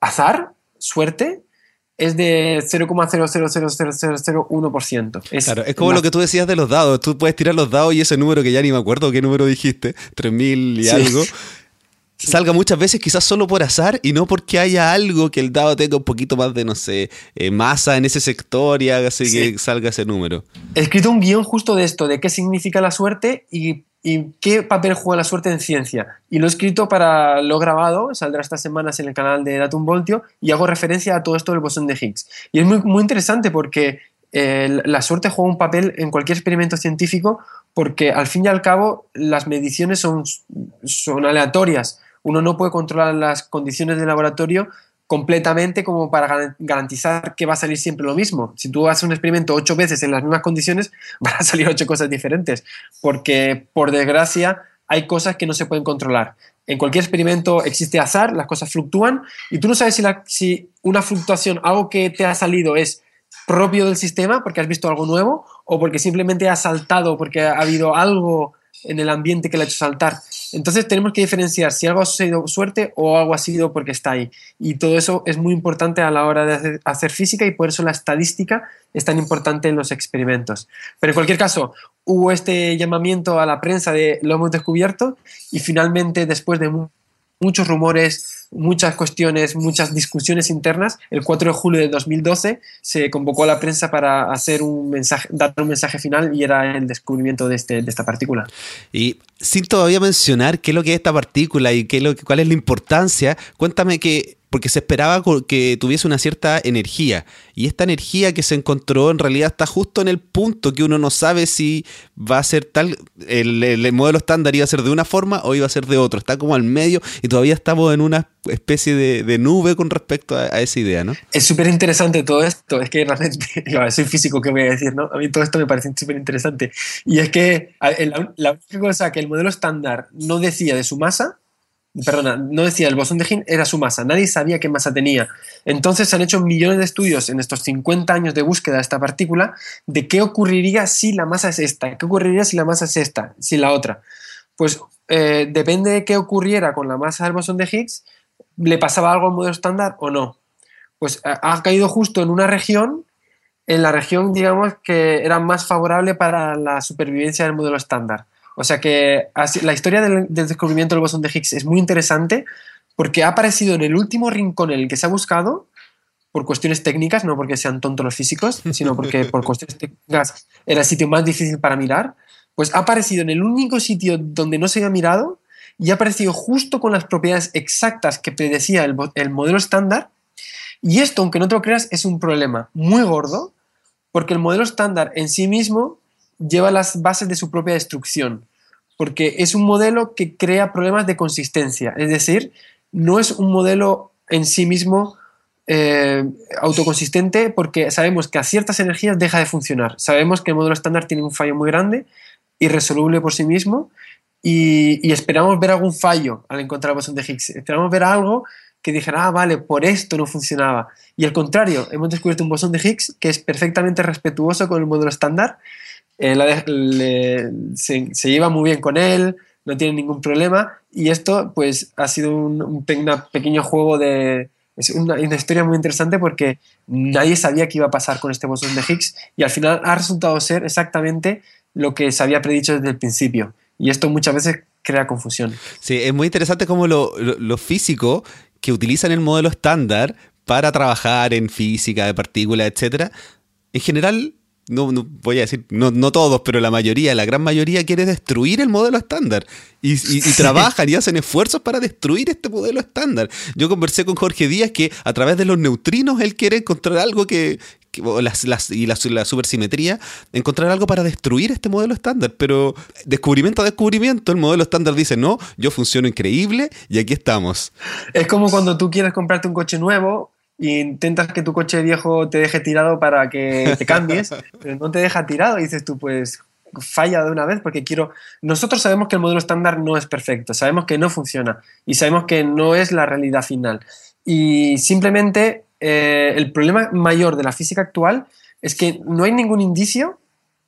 azar, suerte, es de 0,0000001%. Es claro, es como lo que tú decías de los dados. Tú puedes tirar los dados y ese número que ya ni me acuerdo qué número dijiste, 3000 y algo, salga muchas veces quizás solo por azar y no porque haya algo que el dado tenga un poquito más de, no sé, eh, masa en ese sector y haga que salga ese número. He escrito un guion justo de esto, de qué significa la suerte y ¿Y qué papel juega la suerte en ciencia? Y lo he escrito para lo grabado, saldrá estas semanas en el canal de Datum Voltio, y hago referencia a todo esto del bosón de Higgs. Y es muy, muy interesante porque eh, la suerte juega un papel en cualquier experimento científico porque al fin y al cabo las mediciones son, son aleatorias. Uno no puede controlar las condiciones del laboratorio completamente como para garantizar que va a salir siempre lo mismo. Si tú haces un experimento ocho veces en las mismas condiciones, van a salir ocho cosas diferentes, porque por desgracia hay cosas que no se pueden controlar. En cualquier experimento existe azar, las cosas fluctúan y tú no sabes si, una fluctuación, algo que te ha salido es propio del sistema porque has visto algo nuevo o porque simplemente ha saltado porque ha habido algo en el ambiente que le ha hecho saltar. Entonces tenemos que diferenciar si algo ha sido suerte o algo ha sido porque está ahí. Y todo eso es muy importante a la hora de hacer, física y por eso la estadística es tan importante en los experimentos. Pero en cualquier caso, hubo este llamamiento a la prensa de lo hemos descubierto y finalmente después de muchos rumores, muchas cuestiones, muchas discusiones internas. El 4 de julio de 2012 se convocó a la prensa para hacer un mensaje, dar un mensaje final y era el descubrimiento de, este, de esta partícula. Sin todavía mencionar qué es lo que es esta partícula y qué lo, cuál es la importancia, cuéntame que porque se esperaba que tuviese una cierta energía. Y esta energía que se encontró en realidad está justo en el punto que uno no sabe si va a ser tal, el, modelo estándar iba a ser de una forma o iba a ser de otra. Está como al medio y todavía estamos en una especie de, nube con respecto a, esa idea, ¿no? Es súper interesante todo esto. Es que realmente, yo soy físico, ¿qué voy a decir? ¿no? A mí todo esto me parece súper interesante. Y es que la, la única cosa que el modelo estándar no decía de su masa perdona, no decía el bosón de Higgs, era su masa. Nadie sabía qué masa tenía. Entonces se han hecho millones de estudios en estos 50 años de búsqueda de esta partícula de qué ocurriría si la masa es esta, qué ocurriría si la masa es esta, si la otra. Pues eh, depende de qué ocurriera con la masa del bosón de Higgs, le pasaba algo al modelo estándar o no. Pues ha caído justo en una región, en la región, digamos, que era más favorable para la supervivencia del modelo estándar. O sea que la historia del, descubrimiento del bosón de Higgs es muy interesante porque ha aparecido en el último rincón en el que se ha buscado por cuestiones técnicas, no porque sean tontos los físicos, sino porque por cuestiones técnicas era el sitio más difícil para mirar, pues ha aparecido en el único sitio donde no se había mirado y ha aparecido justo con las propiedades exactas que predecía el, el modelo estándar. Y esto, aunque no te lo creas, es un problema muy gordo, porque el modelo estándar en sí mismo lleva las bases de su propia destrucción, porque es un modelo que crea problemas de consistencia, es decir, no es un modelo en sí mismo eh, autoconsistente porque sabemos que a ciertas energías deja de funcionar, sabemos que el modelo estándar tiene un fallo muy grande, irresoluble por sí mismo, y, esperamos ver algún fallo al encontrar el bosón de Higgs, esperamos ver algo que dijera, ah, vale, por esto no funcionaba. Y al contrario, hemos descubierto un bosón de Higgs que es perfectamente respetuoso con el modelo estándar eh, se, lleva muy bien con él, no tiene ningún problema y esto pues ha sido un, pequeño juego de... Es una, historia muy interesante porque nadie sabía qué iba a pasar con este bosón de Higgs y al final ha resultado ser exactamente lo que se había predicho desde el principio. Y esto muchas veces crea confusión. Sí, es muy interesante cómo los lo, físicos que utilizan el modelo estándar para trabajar en física de partículas, etcétera, en general no, no, voy a decir, no, no, todos, pero la mayoría, la gran mayoría quiere destruir el modelo estándar. Y, trabajan y hacen esfuerzos para destruir este modelo estándar. Yo conversé con Jorge Díaz que a través de los neutrinos él quiere encontrar algo que, las, las, y la, la, supersimetría, encontrar algo para destruir este modelo estándar. Pero descubrimiento a descubrimiento, el modelo estándar dice, no, yo funciono increíble y aquí estamos. Es como cuando tú quieres comprarte un coche nuevo y intentas que tu coche viejo te deje tirado para que te cambies, pero no te deja tirado y dices tú, pues falla de una vez porque quiero... Nosotros sabemos que el modelo estándar no es perfecto, sabemos que no funciona y sabemos que no es la realidad final. Y simplemente eh, el problema mayor de la física actual es que no hay ningún indicio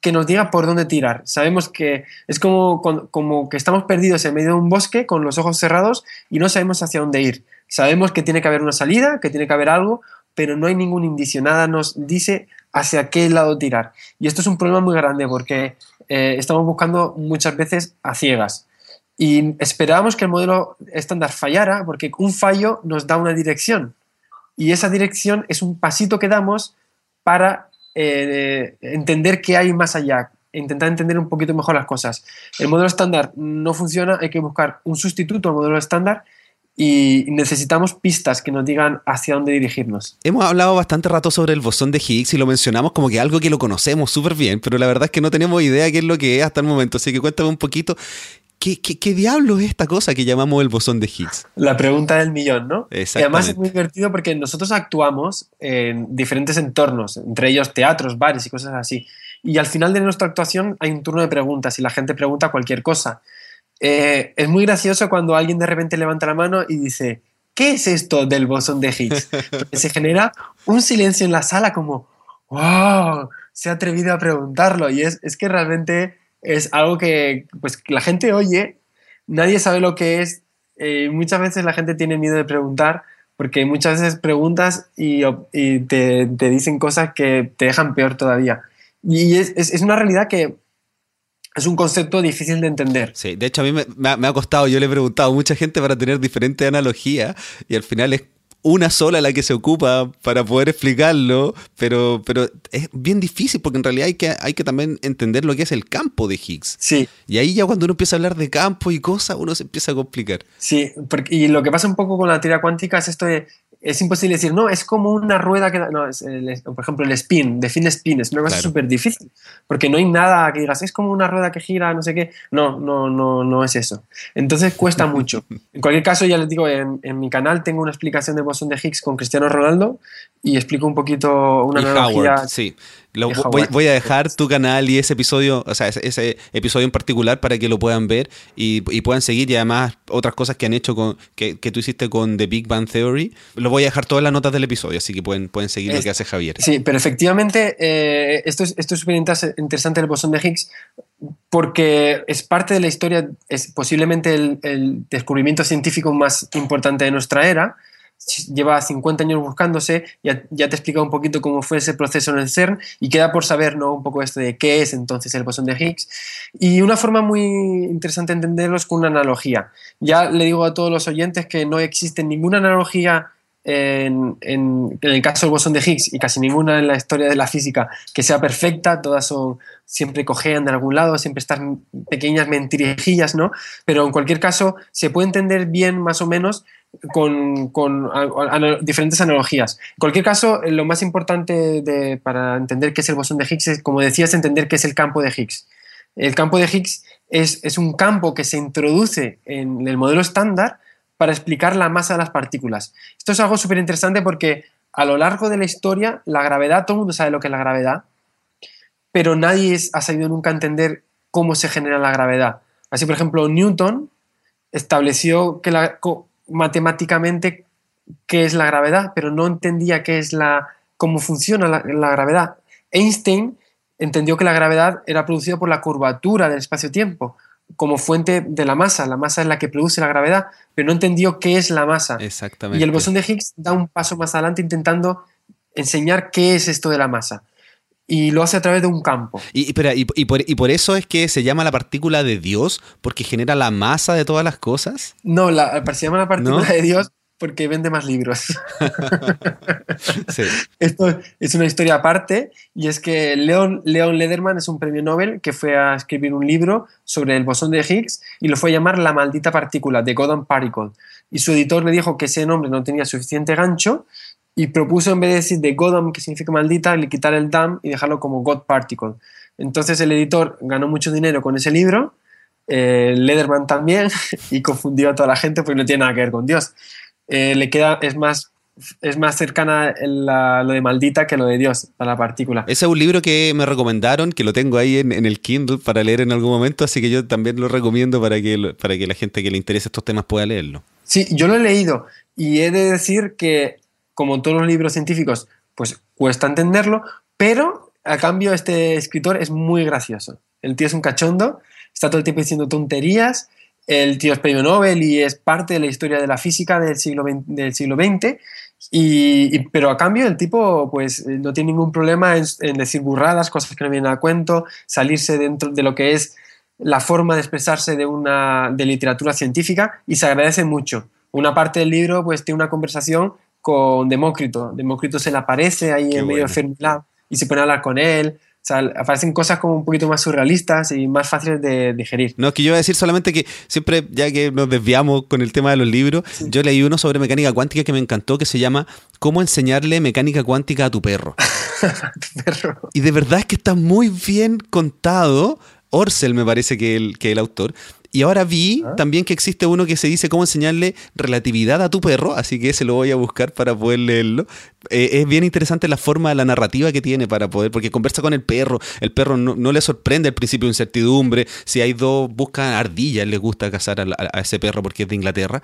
que nos diga por dónde tirar. Sabemos que es como, como que estamos perdidos en medio de un bosque con los ojos cerrados y no sabemos hacia dónde ir. Sabemos que tiene que haber una salida, que tiene que haber algo, pero no hay ningún indicio, nada nos dice hacia qué lado tirar. Y esto es un problema muy grande porque eh, estamos buscando muchas veces a ciegas. Y esperábamos que el modelo estándar fallara porque un fallo nos da una dirección. Y esa dirección es un pasito que damos para eh, entender qué hay más allá, intentar entender un poquito mejor las cosas. El modelo estándar no funciona, hay que buscar un sustituto al modelo estándar y necesitamos pistas que nos digan hacia dónde dirigirnos. Hemos hablado bastante rato sobre el bosón de Higgs y lo mencionamos como que algo que lo conocemos súper bien, pero la verdad es que no tenemos idea qué es lo que es hasta el momento, así que cuéntame un poquito. ¿Qué, qué, diablo es esta cosa que llamamos el bosón de Higgs? La pregunta del millón, ¿no? Y además es muy divertido porque nosotros actuamos en diferentes entornos, entre ellos teatros, bares y cosas así. Y al final de nuestra actuación hay un turno de preguntas y la gente pregunta cualquier cosa. Eh, es muy gracioso cuando alguien de repente levanta la mano y dice, ¿qué es esto del bosón de Higgs? se genera un silencio en la sala como, wow, se ha atrevido a preguntarlo. Y es, es que realmente es algo que pues, la gente oye, nadie sabe lo que es. Eh, muchas veces la gente tiene miedo de preguntar porque muchas veces preguntas y, te, te, dicen cosas que te dejan peor todavía. Y es, es una realidad que es un concepto difícil de entender. Sí, de hecho a mí me, ha, costado, yo le he preguntado a mucha gente para tener diferentes analogías y al final es una sola la que se ocupa para poder explicarlo, pero, pero es bien difícil porque en realidad hay que, hay que también entender lo que es el campo de Higgs. Sí. Y ahí ya cuando uno empieza a hablar de campo y cosas, uno se empieza a complicar. Sí, y lo que pasa un poco con la teoría cuántica es esto de es imposible decir, no, es como una rueda que... No, es por ejemplo, el spin, define spin, es una cosa súper difícil, porque no hay nada que digas, es como una rueda que gira, no sé qué. No, no, no, no es eso. Entonces cuesta mucho. En cualquier caso, ya les digo, en, mi canal tengo una explicación del bosón de Higgs con Cristiano Ronaldo y explico un poquito una analogía. sí voy, a dejar tu canal y ese episodio, o sea, ese, episodio en particular para que lo puedan ver y, puedan seguir y además otras cosas que han hecho con que, tú hiciste con The Big Bang Theory. Lo voy a dejar todas las notas del episodio, así que pueden, pueden seguir lo que hace Javier. Sí, pero efectivamente eh, esto es esto súper interesante el bosón de Higgs porque es parte de la historia, es posiblemente el, el descubrimiento científico más importante de nuestra era lleva 50 años buscándose, ya, te he explicado un poquito cómo fue ese proceso en el CERN y queda por saber ¿no? un poco esto de qué es entonces el bosón de Higgs. Y una forma muy interesante de entenderlo es con una analogía. Ya le digo a todos los oyentes que no existe ninguna analogía en, en, el caso del bosón de Higgs y casi ninguna en la historia de la física que sea perfecta, todas son siempre cojean de algún lado, siempre están pequeñas mentirijillas, ¿no? Pero en cualquier caso se puede entender bien más o menos con, diferentes analogías. En cualquier caso, lo más importante para entender qué es el bosón de Higgs es, como decías, entender qué es el campo de Higgs. El campo de Higgs es, es un campo que se introduce en el modelo estándar para explicar la masa de las partículas. Esto es algo súper interesante porque a lo largo de la historia, la gravedad, todo el mundo sabe lo que es la gravedad, pero nadie ha sabido nunca entender cómo se genera la gravedad. Así, por ejemplo, Newton estableció que la, matemáticamente qué es la gravedad, pero no entendía qué es la, cómo funciona la, gravedad. Einstein entendió que la gravedad era producida por la curvatura del espacio-tiempo, como fuente de la masa. La masa es la que produce la gravedad, pero no entendió qué es la masa. Exactamente. Y el bosón de Higgs da un paso más adelante intentando enseñar qué es esto de la masa y lo hace a través de un campo. Y, y, por, eso es que se llama la partícula de Dios, porque genera la masa de todas las cosas. No, la, se llama la partícula de Dios porque vende más libros. Esto es una historia aparte y es que Leon, Leon Lederman es un premio Nobel que fue a escribir un libro sobre el bosón de Higgs y lo fue a llamar La maldita partícula, de Godon Particle. Y su editor le dijo que ese nombre no tenía suficiente gancho y propuso en vez de decir de Godam, que significa maldita, le quitar el dam y dejarlo como God Particle. Entonces el editor ganó mucho dinero con ese libro, eh, Lederman también, y confundió a toda la gente porque no tiene nada que ver con Dios. Eh, le queda, es más, es más cercana lo de maldita que lo de Dios para la partícula. Ese es un libro que me recomendaron, que lo tengo ahí en, en, el Kindle para leer en algún momento, así que yo también lo recomiendo para que, para que la gente que le interese estos temas pueda leerlo. Sí, yo lo he leído y he de decir que como todos los libros científicos, pues cuesta entenderlo, pero a cambio este escritor es muy gracioso. El tío es un cachondo, está todo el tiempo diciendo tonterías, el tío es premio Nobel y es parte de la historia de la física del siglo XX, del siglo XX y, pero a cambio el tipo pues no tiene ningún problema en, en, decir burradas, cosas que no vienen a cuento, salirse dentro de lo que es la forma de expresarse de una de literatura científica y se agradece mucho. Una parte del libro pues tiene una conversación con Demócrito. Demócrito se le aparece ahí en medio de y se pone a hablar con él. O sea, aparecen cosas como un poquito más surrealistas y más fáciles de digerir. No, es que yo voy a decir solamente que siempre, ya que nos desviamos con el tema de los libros, yo leí uno sobre mecánica cuántica que me encantó, que se llama ¿Cómo enseñarle mecánica cuántica a tu perro? tu perro. Y de verdad es que está muy bien contado. Orsel me parece que el, que el autor. Y ahora vi ah. también que existe uno que se dice cómo enseñarle relatividad a tu perro, así que ese lo voy a buscar para poder leerlo. Eh, es bien interesante la forma, la narrativa que tiene para poder, porque conversa con el perro, el perro no, le sorprende al principio incertidumbre, si hay dos, buscan ardillas, le gusta cazar a, ese perro porque es de Inglaterra.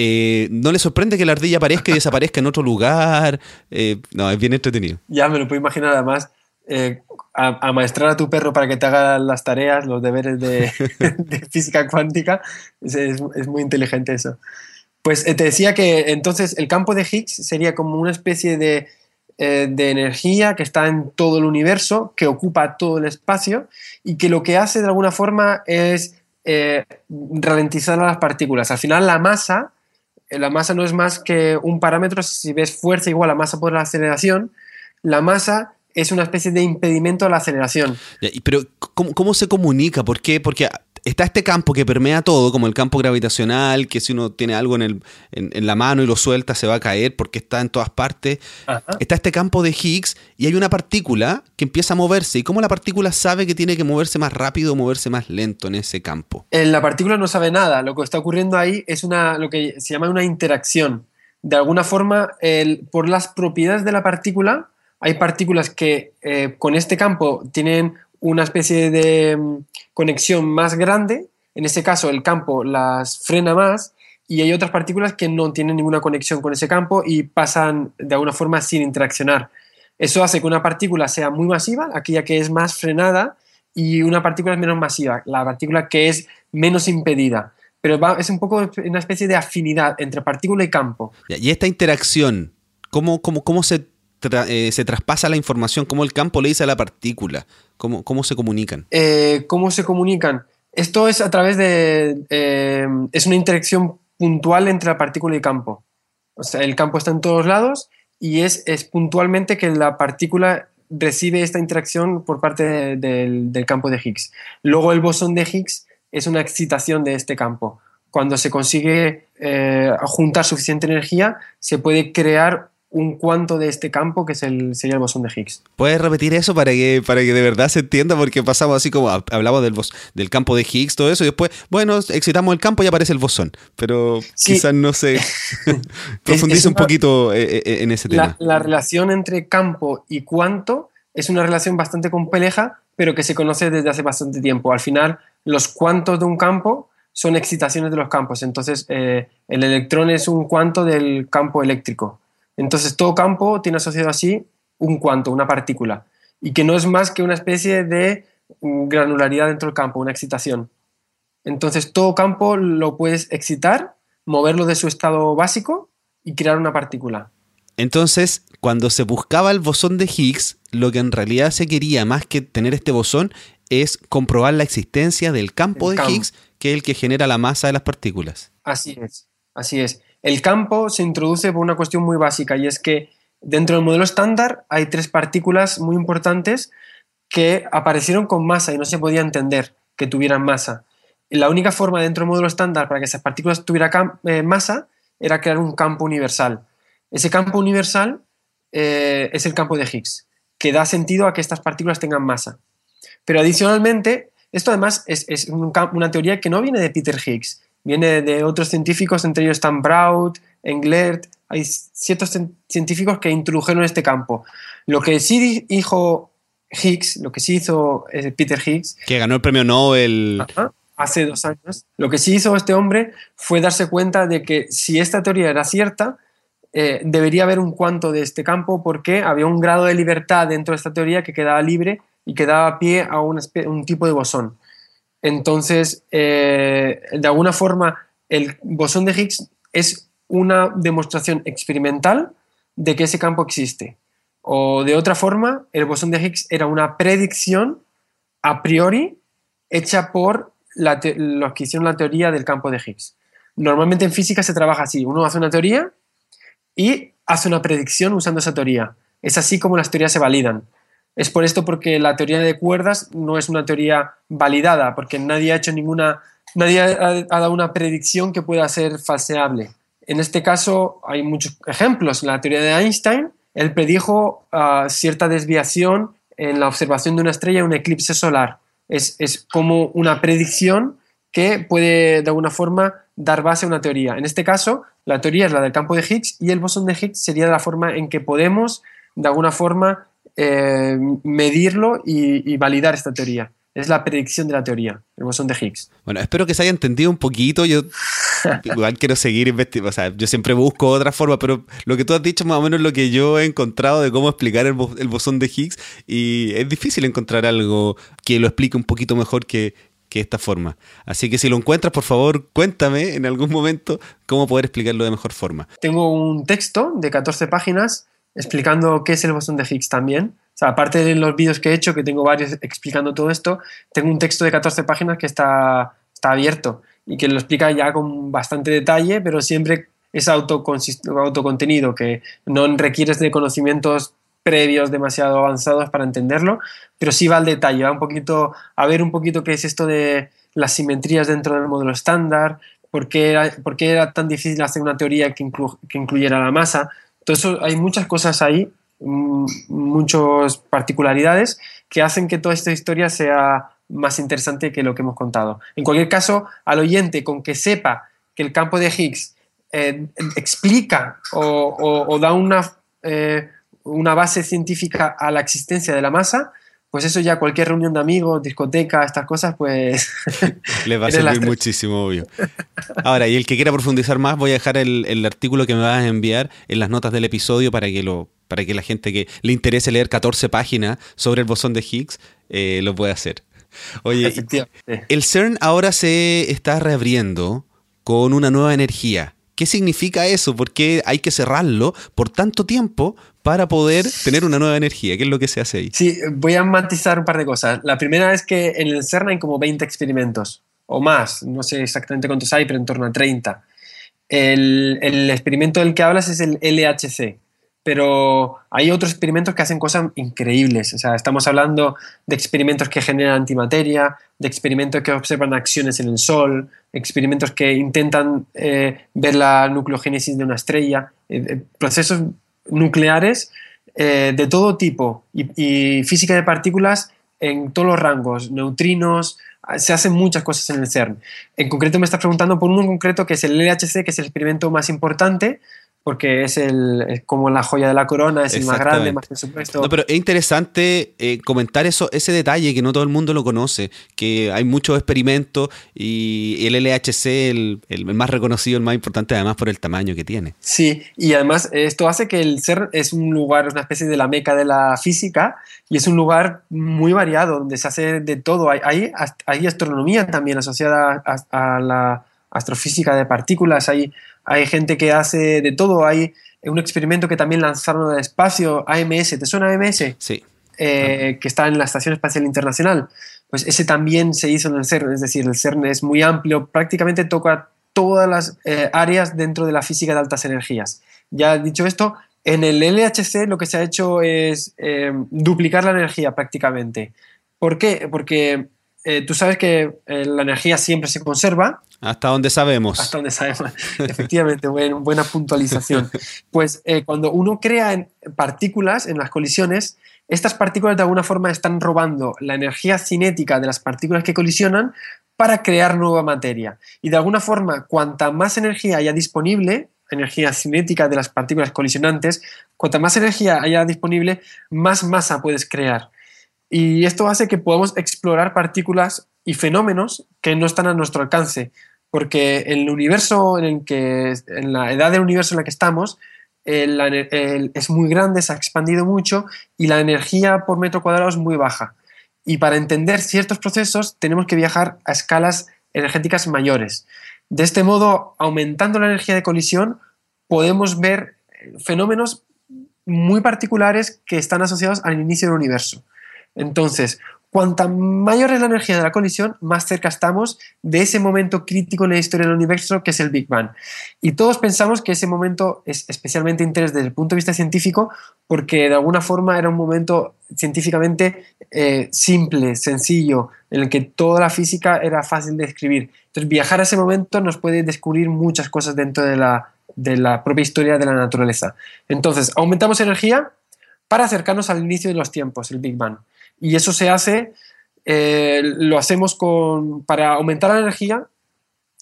Eh, no le sorprende que la ardilla aparezca y desaparezca en otro lugar. Eh, no, es bien entretenido. Ya me lo puedo imaginar además eh, a, amaestrar a tu perro para que te haga las tareas, los deberes de, física cuántica. Es, muy inteligente eso. Pues eh, te decía que entonces el campo de Higgs sería como una especie de, eh, de energía que está en todo el universo, que ocupa todo el espacio y que lo que hace de alguna forma es ralentizar a las partículas. Al final la masa, la masa no es más que un parámetro, si ves fuerza igual a masa por la aceleración, la masa es una especie de impedimento a la aceleración. Pero, ¿cómo, se comunica? ¿Por qué? Porque está este campo que permea todo, como el campo gravitacional, que si uno tiene algo en, el, en, la mano y lo suelta se va a caer porque está en todas partes. Está este campo de Higgs y hay una partícula que empieza a moverse. ¿Y cómo la partícula sabe que tiene que moverse más rápido o moverse más lento en ese campo? La partícula no sabe nada. Lo que está ocurriendo ahí es una, lo que se llama una interacción. De alguna forma, el, por las propiedades de la partícula, hay partículas que eh, con este campo tienen una especie de mm, conexión más grande, en ese caso el campo las frena más y hay otras partículas que no tienen ninguna conexión con ese campo y pasan de alguna forma sin interaccionar. Eso hace que una partícula sea muy masiva, aquella que es más frenada, y una partícula menos masiva, la partícula que es menos impedida. Pero es un poco una especie de afinidad entre partícula y campo. Y esta interacción, ¿cómo, cómo, cómo se eh, se traspasa la información? ¿Cómo el campo le dice a la partícula? ¿Cómo, cómo se comunican? Eh, ¿Cómo se comunican? Esto es a través de... Eh, es una interacción puntual entre la partícula y campo. O sea, el campo está en todos lados y es, es puntualmente que la partícula recibe esta interacción por parte del, del campo de Higgs. Luego el bosón de Higgs es una excitación de este campo. Cuando se consigue juntar suficiente energía, se puede crear un cuanto de este campo que es el, sería el bosón de Higgs. ¿Puedes repetir eso para que, para que de verdad se entienda? Porque pasamos así como hablamos del, del campo de Higgs, todo eso, y después, bueno, excitamos el campo y aparece el bosón. Pero quizás no sé. Profundice un poquito eh, eh, eh, en ese tema. La, relación entre campo y cuanto es una relación bastante compleja, pero que se conoce desde hace bastante tiempo. Al final, los cuantos de un campo son excitaciones de los campos. Entonces, el electrón es un cuanto del campo eléctrico. Entonces, todo campo tiene asociado así un cuanto, una partícula, y que no es más que una especie de granularidad dentro del campo, una excitación. Entonces, todo campo lo puedes excitar, moverlo de su estado básico y crear una partícula. Entonces, cuando se buscaba el bosón de Higgs, lo que en realidad se quería más que tener este bosón es comprobar la existencia del campo de Higgs, que es el que genera la masa de las partículas. Así es, así es. El campo se introduce por una cuestión muy básica y es que dentro del modelo estándar hay tres partículas muy importantes que aparecieron con masa y no se podía entender que tuvieran masa. La única forma dentro del modelo estándar para que esas partículas tuvieran eh, masa era crear un campo universal. Ese campo universal eh, es el campo de Higgs, que da sentido a que estas partículas tengan masa. Pero adicionalmente, esto además es, una teoría que no viene de Peter Higgs, viene de otros científicos, entre ellos están Braud, Englert, hay ciertos científicos que introdujeron este campo. Lo que sí dijo Higgs, lo que sí hizo eh, Peter Higgs... Que ganó el premio Nobel... hace dos años. Lo que sí hizo este hombre fue darse cuenta de que si esta teoría era cierta, eh, debería haber un cuanto de este campo porque había un grado de libertad dentro de esta teoría que quedaba libre y que daba pie a un, un tipo de bosón. Entonces, eh, de alguna forma, el bosón de Higgs es una demostración experimental de que ese campo existe. O de otra forma, el bosón de Higgs era una predicción a priori hecha por los que hicieron la teoría del campo de Higgs. Normalmente en física se trabaja así. Uno hace una teoría y hace una predicción usando esa teoría. Es así como las teorías se validan. Es por esto porque la teoría de cuerdas no es una teoría validada, porque nadie ha hecho ninguna, nadie ha, dado una predicción que pueda ser falseable. En este caso hay muchos ejemplos. La teoría de Einstein, él predijo ah, cierta desviación en la observación de una estrella un eclipse solar. Es, es como una predicción que puede de alguna forma dar base a una teoría. En este caso, la teoría es la del campo de Higgs y el bosón de Higgs sería la forma en que podemos de alguna forma eh, medirlo y, validar esta teoría. Es la predicción de la teoría, el bosón de Higgs. Bueno, espero que se haya entendido un poquito. Yo igual quiero seguir investigando. O sea, yo siempre busco otra forma, pero lo que tú has dicho más o menos es lo que yo he encontrado de cómo explicar el, bosón de Higgs. Y es difícil encontrar algo que lo explique un poquito mejor que, que esta forma. Así que si lo encuentras, por favor, cuéntame en algún momento cómo poder explicarlo de mejor forma. Tengo un texto de 14 páginas explicando qué es el bosón de Higgs también. Aparte de los vídeos que he hecho, que tengo varios explicando todo esto, tengo un texto de 14 páginas que está, abierto y que lo explica ya con bastante detalle, pero siempre es autocontenido, que no requieres de conocimientos previos demasiado avanzados para entenderlo, pero sí va al detalle, va un poquito a ver un poquito qué es esto de las simetrías dentro del modelo estándar, por qué era, por qué era tan difícil hacer una teoría que incluyera la masa. Entonces hay muchas cosas ahí, mm, muchas particularidades que hacen que toda esta historia sea más interesante que lo que hemos contado. En cualquier caso, al oyente con que sepa que el campo de Higgs eh, explica o, da una, eh, una base científica a la existencia de la masa, pues eso ya cualquier reunión de amigos, discoteca, estas cosas, pues... Le va a servir muchísimo, obvio. Ahora, y el que quiera profundizar más, voy a dejar el, artículo que me vas a enviar en las notas del episodio para que, lo, para que la gente que le interese leer 14 páginas sobre el bosón de Higgs eh, lo pueda hacer. Oye, el CERN ahora se está reabriendo con una nueva energía. ¿Qué significa eso? ¿Por qué hay que cerrarlo por tanto tiempo para poder tener una nueva energía? ¿Qué es lo que se hace ahí? Sí, voy a matizar un par de cosas. La primera es que en el CERN hay como 20 experimentos o más, no sé exactamente cuántos hay, pero en torno a 30. El, el experimento del que hablas es el LHC, pero hay otros experimentos que hacen cosas increíbles. O sea, estamos hablando de experimentos que generan antimateria, de experimentos que observan acciones en el Sol, experimentos que intentan eh, ver la nucleogénesis de una estrella, eh, procesos nucleares eh, de todo tipo y, física de partículas en todos los rangos, neutrinos, se hacen muchas cosas en el CERN. En concreto me estás preguntando por uno en concreto que es el LHC, que es el experimento más importante, porque es, el, como la joya de la corona, es el más grande, más presupuesto. No, pero es interesante eh, comentar eso, ese detalle que no todo el mundo lo conoce, que hay muchos experimentos y el LHC, el, el, más reconocido, el más importante, además por el tamaño que tiene. Sí, y además esto hace que el CERN es un lugar, una especie de la meca de la física, y es un lugar muy variado, donde se hace de todo. Hay, hay, hay astronomía también asociada a, a la astrofísica de partículas, hay hay gente que hace de todo, hay un experimento que también lanzaron al espacio, AMS, ¿te suena AMS? Sí. Eh, que está en la Estación Espacial Internacional. Pues ese también se hizo en el CERN, es decir, el CERN es muy amplio, prácticamente toca todas las eh, áreas dentro de la física de altas energías. Ya dicho esto, en el LHC lo que se ha hecho es eh, duplicar la energía prácticamente. ¿Por qué? Porque tú sabes que la energía siempre se conserva, hasta donde sabemos. Hasta donde sabemos, efectivamente, buena puntualización. Pues eh, cuando uno crea partículas en las colisiones, estas partículas de alguna forma están robando la energía cinética de las partículas que colisionan para crear nueva materia. Y de alguna forma, cuanta más energía haya disponible, energía cinética de las partículas colisionantes, cuanta más energía haya disponible, más masa puedes crear. Y esto hace que podamos explorar partículas y fenómenos que no están a nuestro alcance, porque el universo en el que, en la edad del universo en la que estamos, es muy grande, se ha expandido mucho y la energía por metro cuadrado es muy baja. Y para entender ciertos procesos tenemos que viajar a escalas energéticas mayores. De este modo, aumentando la energía de colisión, podemos ver fenómenos muy particulares que están asociados al inicio del universo. Entonces, Cuanta mayor es la energía de la colisión, más cerca estamos de ese momento crítico en la historia del universo que es el Big Bang. Y todos pensamos que ese momento es especialmente interés desde el punto de vista científico porque de alguna forma era un momento científicamente eh, simple, sencillo, en el que toda la física era fácil de describir. Entonces viajar a ese momento nos puede descubrir muchas cosas dentro de la, de la propia historia de la naturaleza. Entonces aumentamos energía para acercarnos al inicio de los tiempos, el Big Bang. Y eso se hace, eh, lo hacemos con, para aumentar la energía,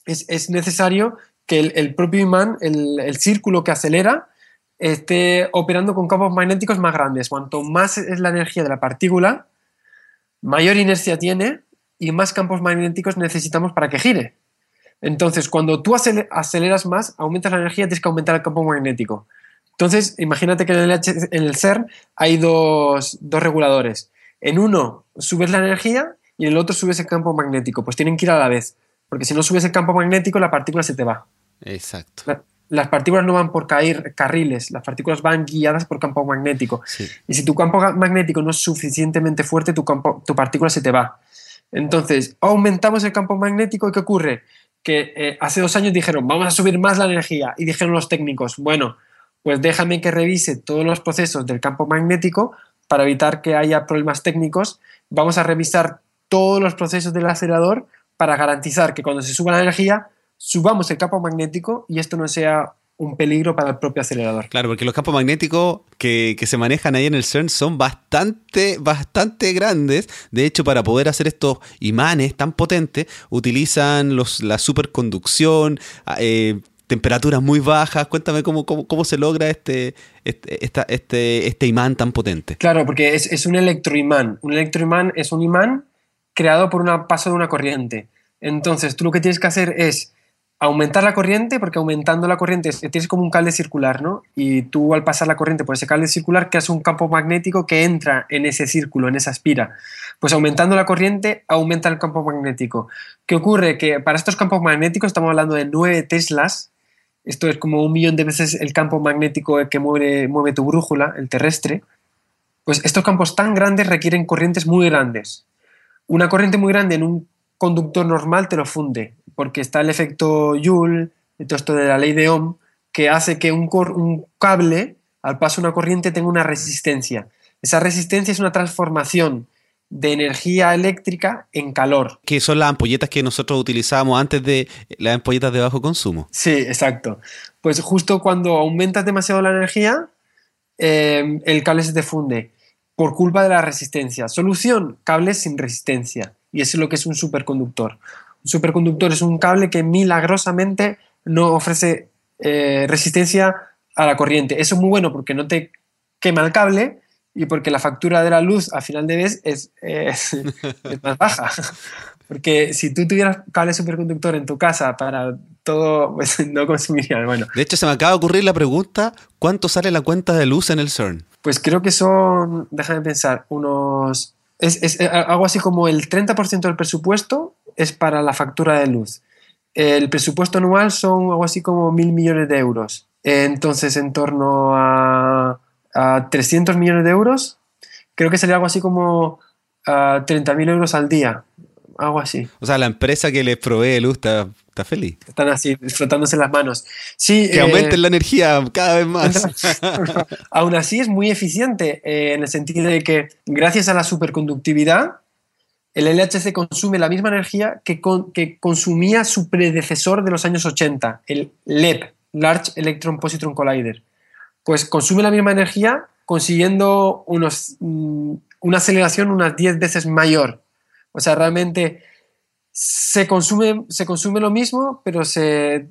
es, necesario que el, propio imán, el, círculo que acelera, esté operando con campos magnéticos más grandes. Cuanto más es la energía de la partícula, mayor inercia tiene y más campos magnéticos necesitamos para que gire. Entonces, cuando tú aceleras más, aumentas la energía, tienes que aumentar el campo magnético. Entonces, imagínate que en el, CERN hay dos, dos reguladores. En uno subes la energía y en el otro subes el campo magnético. Pues tienen que ir a la vez. Porque si no subes el campo magnético, la partícula se te va. Exacto. las partículas no van por caer carriles, las partículas van guiadas por campo magnético. Y si tu campo magnético no es suficientemente fuerte, tu, campo, tu partícula se te va. Entonces, aumentamos el campo magnético y ¿qué ocurre? Que eh, hace dos años dijeron, vamos a subir más la energía. Y dijeron los técnicos, bueno, pues déjame que revise todos los procesos del campo magnético para evitar que haya problemas técnicos, vamos a revisar todos los procesos del acelerador para garantizar que cuando se suba la energía, subamos el campo magnético y esto no sea un peligro para el propio acelerador. Claro, porque los campos magnéticos que, se manejan ahí en el CERN son bastante, bastante grandes. De hecho, para poder hacer estos imanes tan potentes, utilizan los, la superconducción, eh, temperaturas muy bajas. Cuéntame cómo, cómo, se logra este, este, este, este, imán tan potente. Claro, porque es, es un electroimán. Un electroimán es un imán creado por un paso de una corriente. Entonces, tú lo que tienes que hacer es aumentar la corriente, porque aumentando la corriente tienes como un cable circular, ¿no? Y tú al pasar la corriente por ese cable circular creas un campo magnético que entra en ese círculo, en esa espira. Pues aumentando la corriente aumenta el campo magnético. ¿Qué ocurre? Que para estos campos magnéticos estamos hablando de 9 teslas, esto es como un millón de veces el campo magnético que mueve, mueve tu brújula, el terrestre, pues estos campos tan grandes requieren corrientes muy grandes. Una corriente muy grande en un conductor normal te lo funde, porque está el efecto Joule, todo esto de la ley de Ohm, que hace que un, un cable, al paso de una corriente, tenga una resistencia. Esa resistencia es una transformación de energía eléctrica en calor. Que son las ampolletas que nosotros utilizábamos antes de las ampolletas de bajo consumo. Sí, exacto. Pues justo cuando aumentas demasiado la energía, eh, el cable se te funde por culpa de la resistencia. Solución, cables sin resistencia. Y eso es lo que es un superconductor. Un superconductor es un cable que milagrosamente no ofrece eh, resistencia a la corriente. Eso es muy bueno porque no te quema el cable y porque la factura de la luz a final de mes es, es, más baja. Porque si tú tuvieras cable superconductor en tu casa para todo, pues no consumirías. Bueno. De hecho, se me acaba de ocurrir la pregunta, ¿cuánto sale la cuenta de luz en el CERN? Pues creo que son, déjame pensar, unos... Es, es eh, algo así como el 30% del presupuesto es para la factura de luz. El presupuesto anual son algo así como mil millones de euros. Entonces, en torno a a 300 millones de euros, creo que sería algo así como a 30.000 euros al día, algo así. O sea, la empresa que les provee luz está, feliz. Están así, frotándose las manos. Sí, que aumenten la energía cada vez más. Aún así es muy eficiente eh, en el sentido de que gracias a la superconductividad, el LHC consume la misma energía que, que consumía su predecesor de los años 80, el LEP, Large Electron Positron Collider pues consume la misma energía consiguiendo unos, mm, una aceleración unas 10 veces mayor. O sea, realmente se consume, se consume lo mismo, pero se,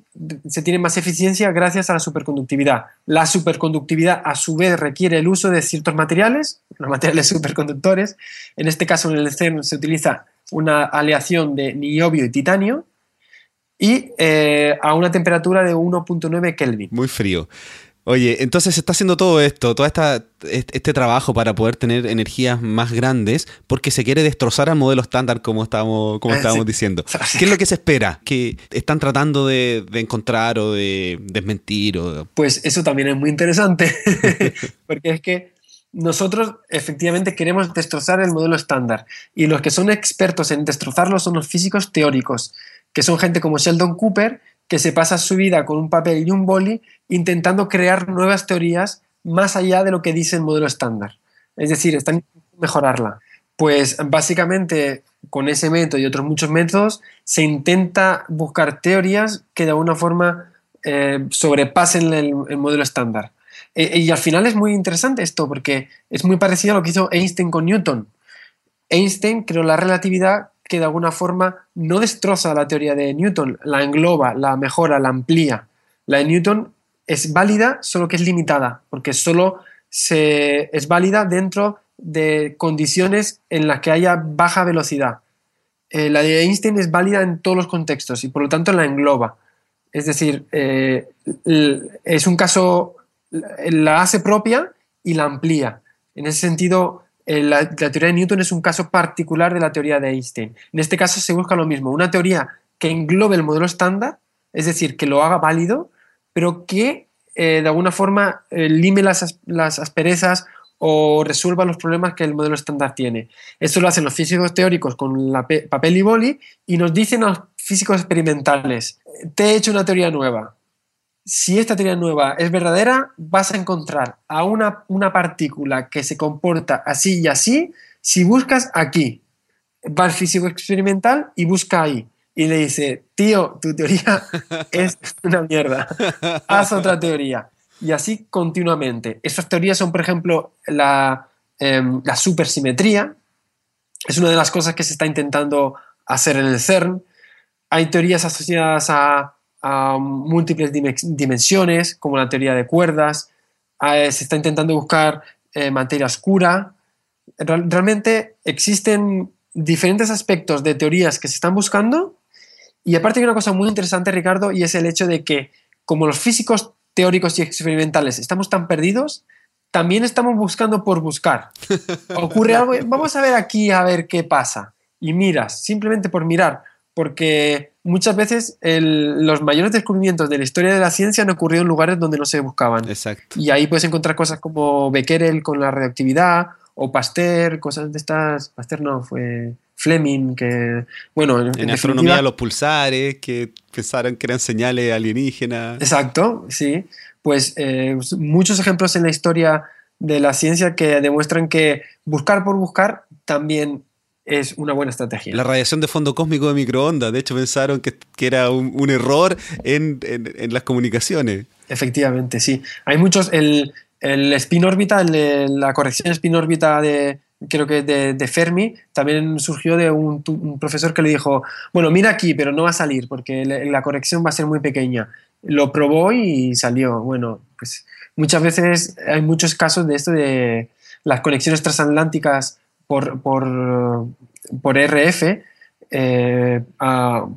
se, tiene más eficiencia gracias a la superconductividad. La superconductividad, a su vez, requiere el uso de ciertos materiales, los materiales superconductores. En este caso, en el CERN se utiliza una aleación de niobio y titanio y eh, a una temperatura de 1.9 Kelvin. Muy frío. Oye, entonces se está haciendo todo esto, todo esta, este trabajo para poder tener energías más grandes, porque se quiere destrozar al modelo estándar, como estábamos, como ah, estábamos diciendo. ¿Qué es lo que se espera? ¿Qué están tratando de, encontrar o de desmentir? O... Pues eso también es muy interesante, porque es que nosotros efectivamente queremos destrozar el modelo estándar, y los que son expertos en destrozarlo son los físicos teóricos, que son gente como Sheldon Cooper, que se pasa su vida con un papel y un boli intentando crear nuevas teorías más allá de lo que dice el modelo estándar. Es decir, están mejorarla. Pues básicamente con ese método y otros muchos métodos se intenta buscar teorías que de alguna forma eh, sobrepasen el, modelo estándar. E, y al final es muy interesante esto porque es muy parecido a lo que hizo Einstein con Newton. Einstein creó la relatividad que de alguna forma no destroza la teoría de Newton, la engloba, la mejora, la amplía. La de Newton es válida, solo que es limitada, porque solo se, es válida dentro de condiciones en las que haya baja velocidad. Eh, la de Einstein es válida en todos los contextos y por lo tanto la engloba. Es decir, eh, es un caso, la hace propia y la amplía. En ese sentido, eh, la, teoría de Newton es un caso particular de la teoría de Einstein. En este caso se busca lo mismo, una teoría que englobe el modelo estándar, es decir, que lo haga válido, pero que eh, de alguna forma eh, lime las, las, asperezas o resuelva los problemas que el modelo estándar tiene. Esto lo hacen los físicos teóricos con la papel y boli y nos dicen a los físicos experimentales, te he hecho una teoría nueva, si esta teoría nueva es verdadera, vas a encontrar a una, una partícula que se comporta así y así si buscas aquí. Va al físico experimental y busca ahí. y le dice, tío, tu teoría es una mierda, haz otra teoría. Y así continuamente. Estas teorías son, por ejemplo, la, em, la supersimetría, es una de las cosas que se está intentando hacer en el CERN. Hay teorías asociadas a, múltiples dimensiones, como la teoría de cuerdas. se está intentando buscar eh, materia oscura. realmente existen diferentes aspectos de teorías que se están buscando. Y aparte hay una cosa muy interesante, Ricardo, y es el hecho de que como los físicos teóricos y experimentales estamos tan perdidos, también estamos buscando por buscar. Ocurre algo, vamos a ver aquí a ver qué pasa. Y miras, simplemente por mirar, porque muchas veces los mayores descubrimientos de la historia de la ciencia han ocurrido en lugares donde no se buscaban. Exacto. Y ahí puedes encontrar cosas como Becquerel con la radioactividad o Pasteur, cosas de estas. Pasteur no, fue Fleming, que. Bueno, en, astronomía, los pulsares, que pensaron que eran señales alienígenas. Exacto, sí. Pues eh, muchos ejemplos en la historia de la ciencia que demuestran que buscar por buscar también es una buena estrategia. La radiación de fondo cósmico de microondas, de hecho pensaron que, era un, error en, las comunicaciones. Efectivamente, sí. Hay muchos, el, el spin órbita, la corrección spin órbita de, creo que de, de Fermi, también surgió de un, profesor que le dijo, bueno, mira aquí, pero no va a salir porque la corrección va a ser muy pequeña. Lo probó y salió. Bueno, pues muchas veces hay muchos casos de esto de las conexiones transatlánticas por, por, por RF, eh,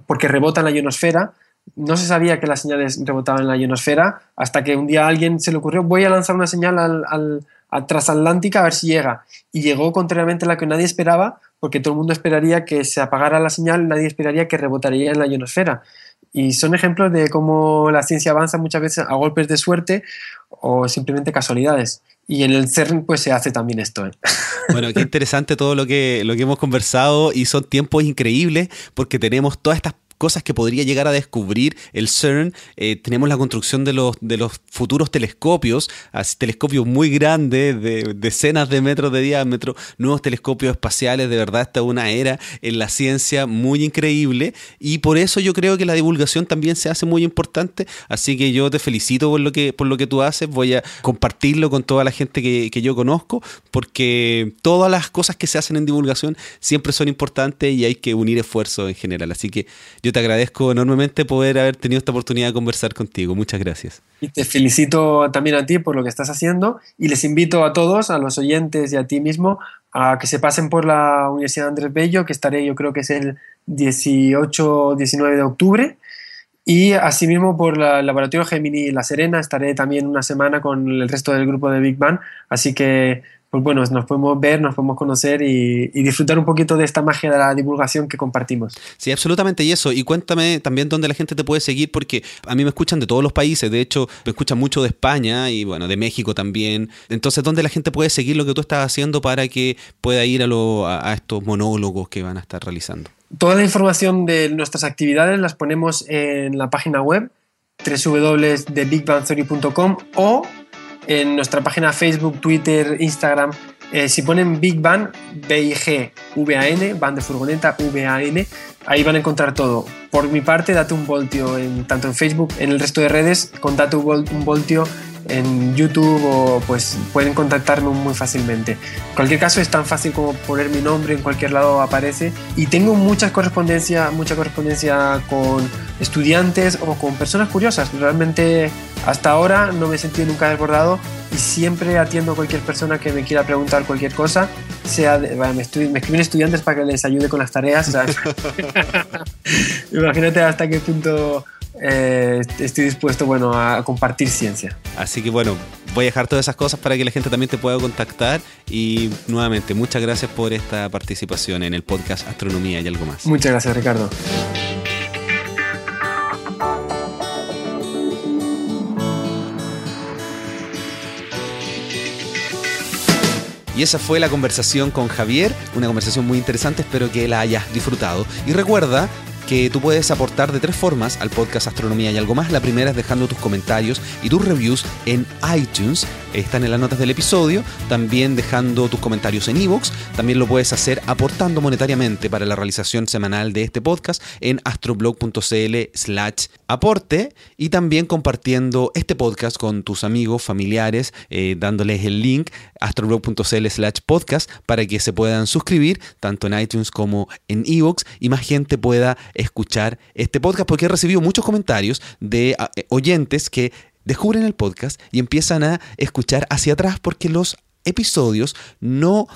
porque rebotan la ionosfera. No se sabía que las señales rebotaban en la ionosfera hasta que un día a alguien se le ocurrió, voy a lanzar una señal al, al, a transatlántica a ver si llega. Y llegó contrariamente a la que nadie esperaba, porque todo el mundo esperaría que se apagara la señal, nadie esperaría que rebotaría en la ionosfera. Y son ejemplos de cómo la ciencia avanza muchas veces a golpes de suerte o simplemente casualidades. Y en el CERN pues se hace también esto. ¿eh? Bueno, qué interesante todo lo que, lo que hemos conversado y son tiempos increíbles porque tenemos todas estas cosas que podría llegar a descubrir el CERN. Eh, tenemos la construcción de los, de los futuros telescopios, telescopios muy grandes, de decenas de metros de diámetro, nuevos telescopios espaciales. De verdad, esta es una era en la ciencia muy increíble y por eso yo creo que la divulgación también se hace muy importante. Así que yo te felicito por lo que, por lo que tú haces. Voy a compartirlo con toda la gente que, que yo conozco porque todas las cosas que se hacen en divulgación siempre son importantes y hay que unir esfuerzos en general. Así que yo te agradezco enormemente poder haber tenido esta oportunidad de conversar contigo. Muchas gracias. Y te felicito también a ti por lo que estás haciendo y les invito a todos, a los oyentes y a ti mismo, a que se pasen por la Universidad Andrés Bello, que estaré yo creo que es el 18-19 de octubre. Y asimismo por el Laboratorio Gemini La Serena estaré también una semana con el resto del grupo de Big Bang. Así que pues bueno, nos podemos ver, nos podemos conocer y, disfrutar un poquito de esta magia de la divulgación que compartimos. Sí, absolutamente, y eso. Y cuéntame también dónde la gente te puede seguir, porque a mí me escuchan de todos los países, de hecho, me escuchan mucho de España y bueno, de México también. Entonces, ¿dónde la gente puede seguir lo que tú estás haciendo para que pueda ir a, a estos monólogos que van a estar realizando? Toda la información de nuestras actividades las ponemos en la página web www.thebigbangtheory.com o en nuestra página Facebook, Twitter, Instagram. Eh, si ponen Big Bang, B-I-G, V-A-N, van de furgoneta, V-A-N, ahí van a encontrar todo. Por mi parte, date un voltio en, tanto en Facebook, en el resto de redes, con date un voltio en YouTube o pues pueden contactarme muy fácilmente. En cualquier caso es tan fácil como poner mi nombre en cualquier lado aparece y tengo mucha correspondencia, mucha correspondencia con estudiantes o con personas curiosas. Realmente hasta ahora no me he sentido nunca desbordado y siempre atiendo a cualquier persona que me quiera preguntar cualquier cosa. Sea me, me, escriben estudiantes para que les ayude con las tareas. Imagínate hasta qué punto eh, estoy dispuesto bueno, a compartir ciencia. Así que bueno, voy a dejar todas esas cosas para que la gente también te pueda contactar y nuevamente muchas gracias por esta participación en el podcast Astronomía y algo más. Muchas gracias Ricardo. Y esa fue la conversación con Javier, una conversación muy interesante, espero que la hayas disfrutado. Y recuerda que tú puedes aportar de tres formas al podcast Astronomía y algo más. La primera es dejando tus comentarios y tus reviews en iTunes, están en las notas del episodio, también dejando tus comentarios en iVoox, también lo puedes hacer aportando monetariamente para la realización semanal de este podcast en astroblog.cl slash aporte y también compartiendo este podcast con tus amigos, familiares, eh, dándoles el link astroblog.cl slash podcast para que se puedan suscribir tanto en iTunes como en iVoox y más gente pueda escuchar este podcast porque he recibido muchos comentarios de eh, oyentes que descubren el podcast y empiezan a escuchar hacia atrás porque los episodios no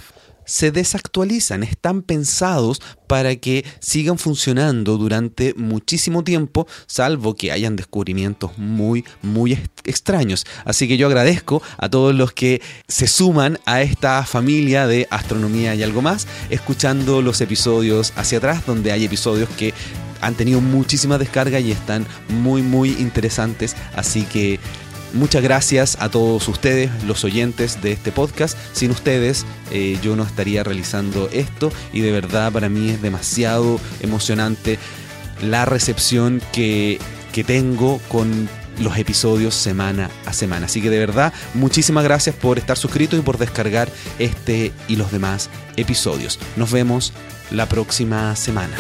se desactualizan, están pensados para que sigan funcionando durante muchísimo tiempo, salvo que hayan descubrimientos muy, muy extraños. Así que yo agradezco a todos los que se suman a esta familia de astronomía y algo más, escuchando los episodios hacia atrás, donde hay episodios que han tenido muchísima descarga y están muy, muy interesantes. Así que Muchas gracias a todos ustedes, los oyentes de este podcast. Sin ustedes eh, yo no estaría realizando esto y de verdad para mí es demasiado emocionante la recepción que, que tengo con los episodios semana a semana. Así que de verdad, muchísimas gracias por estar suscrito y por descargar este y los demás episodios. Nos vemos la próxima semana.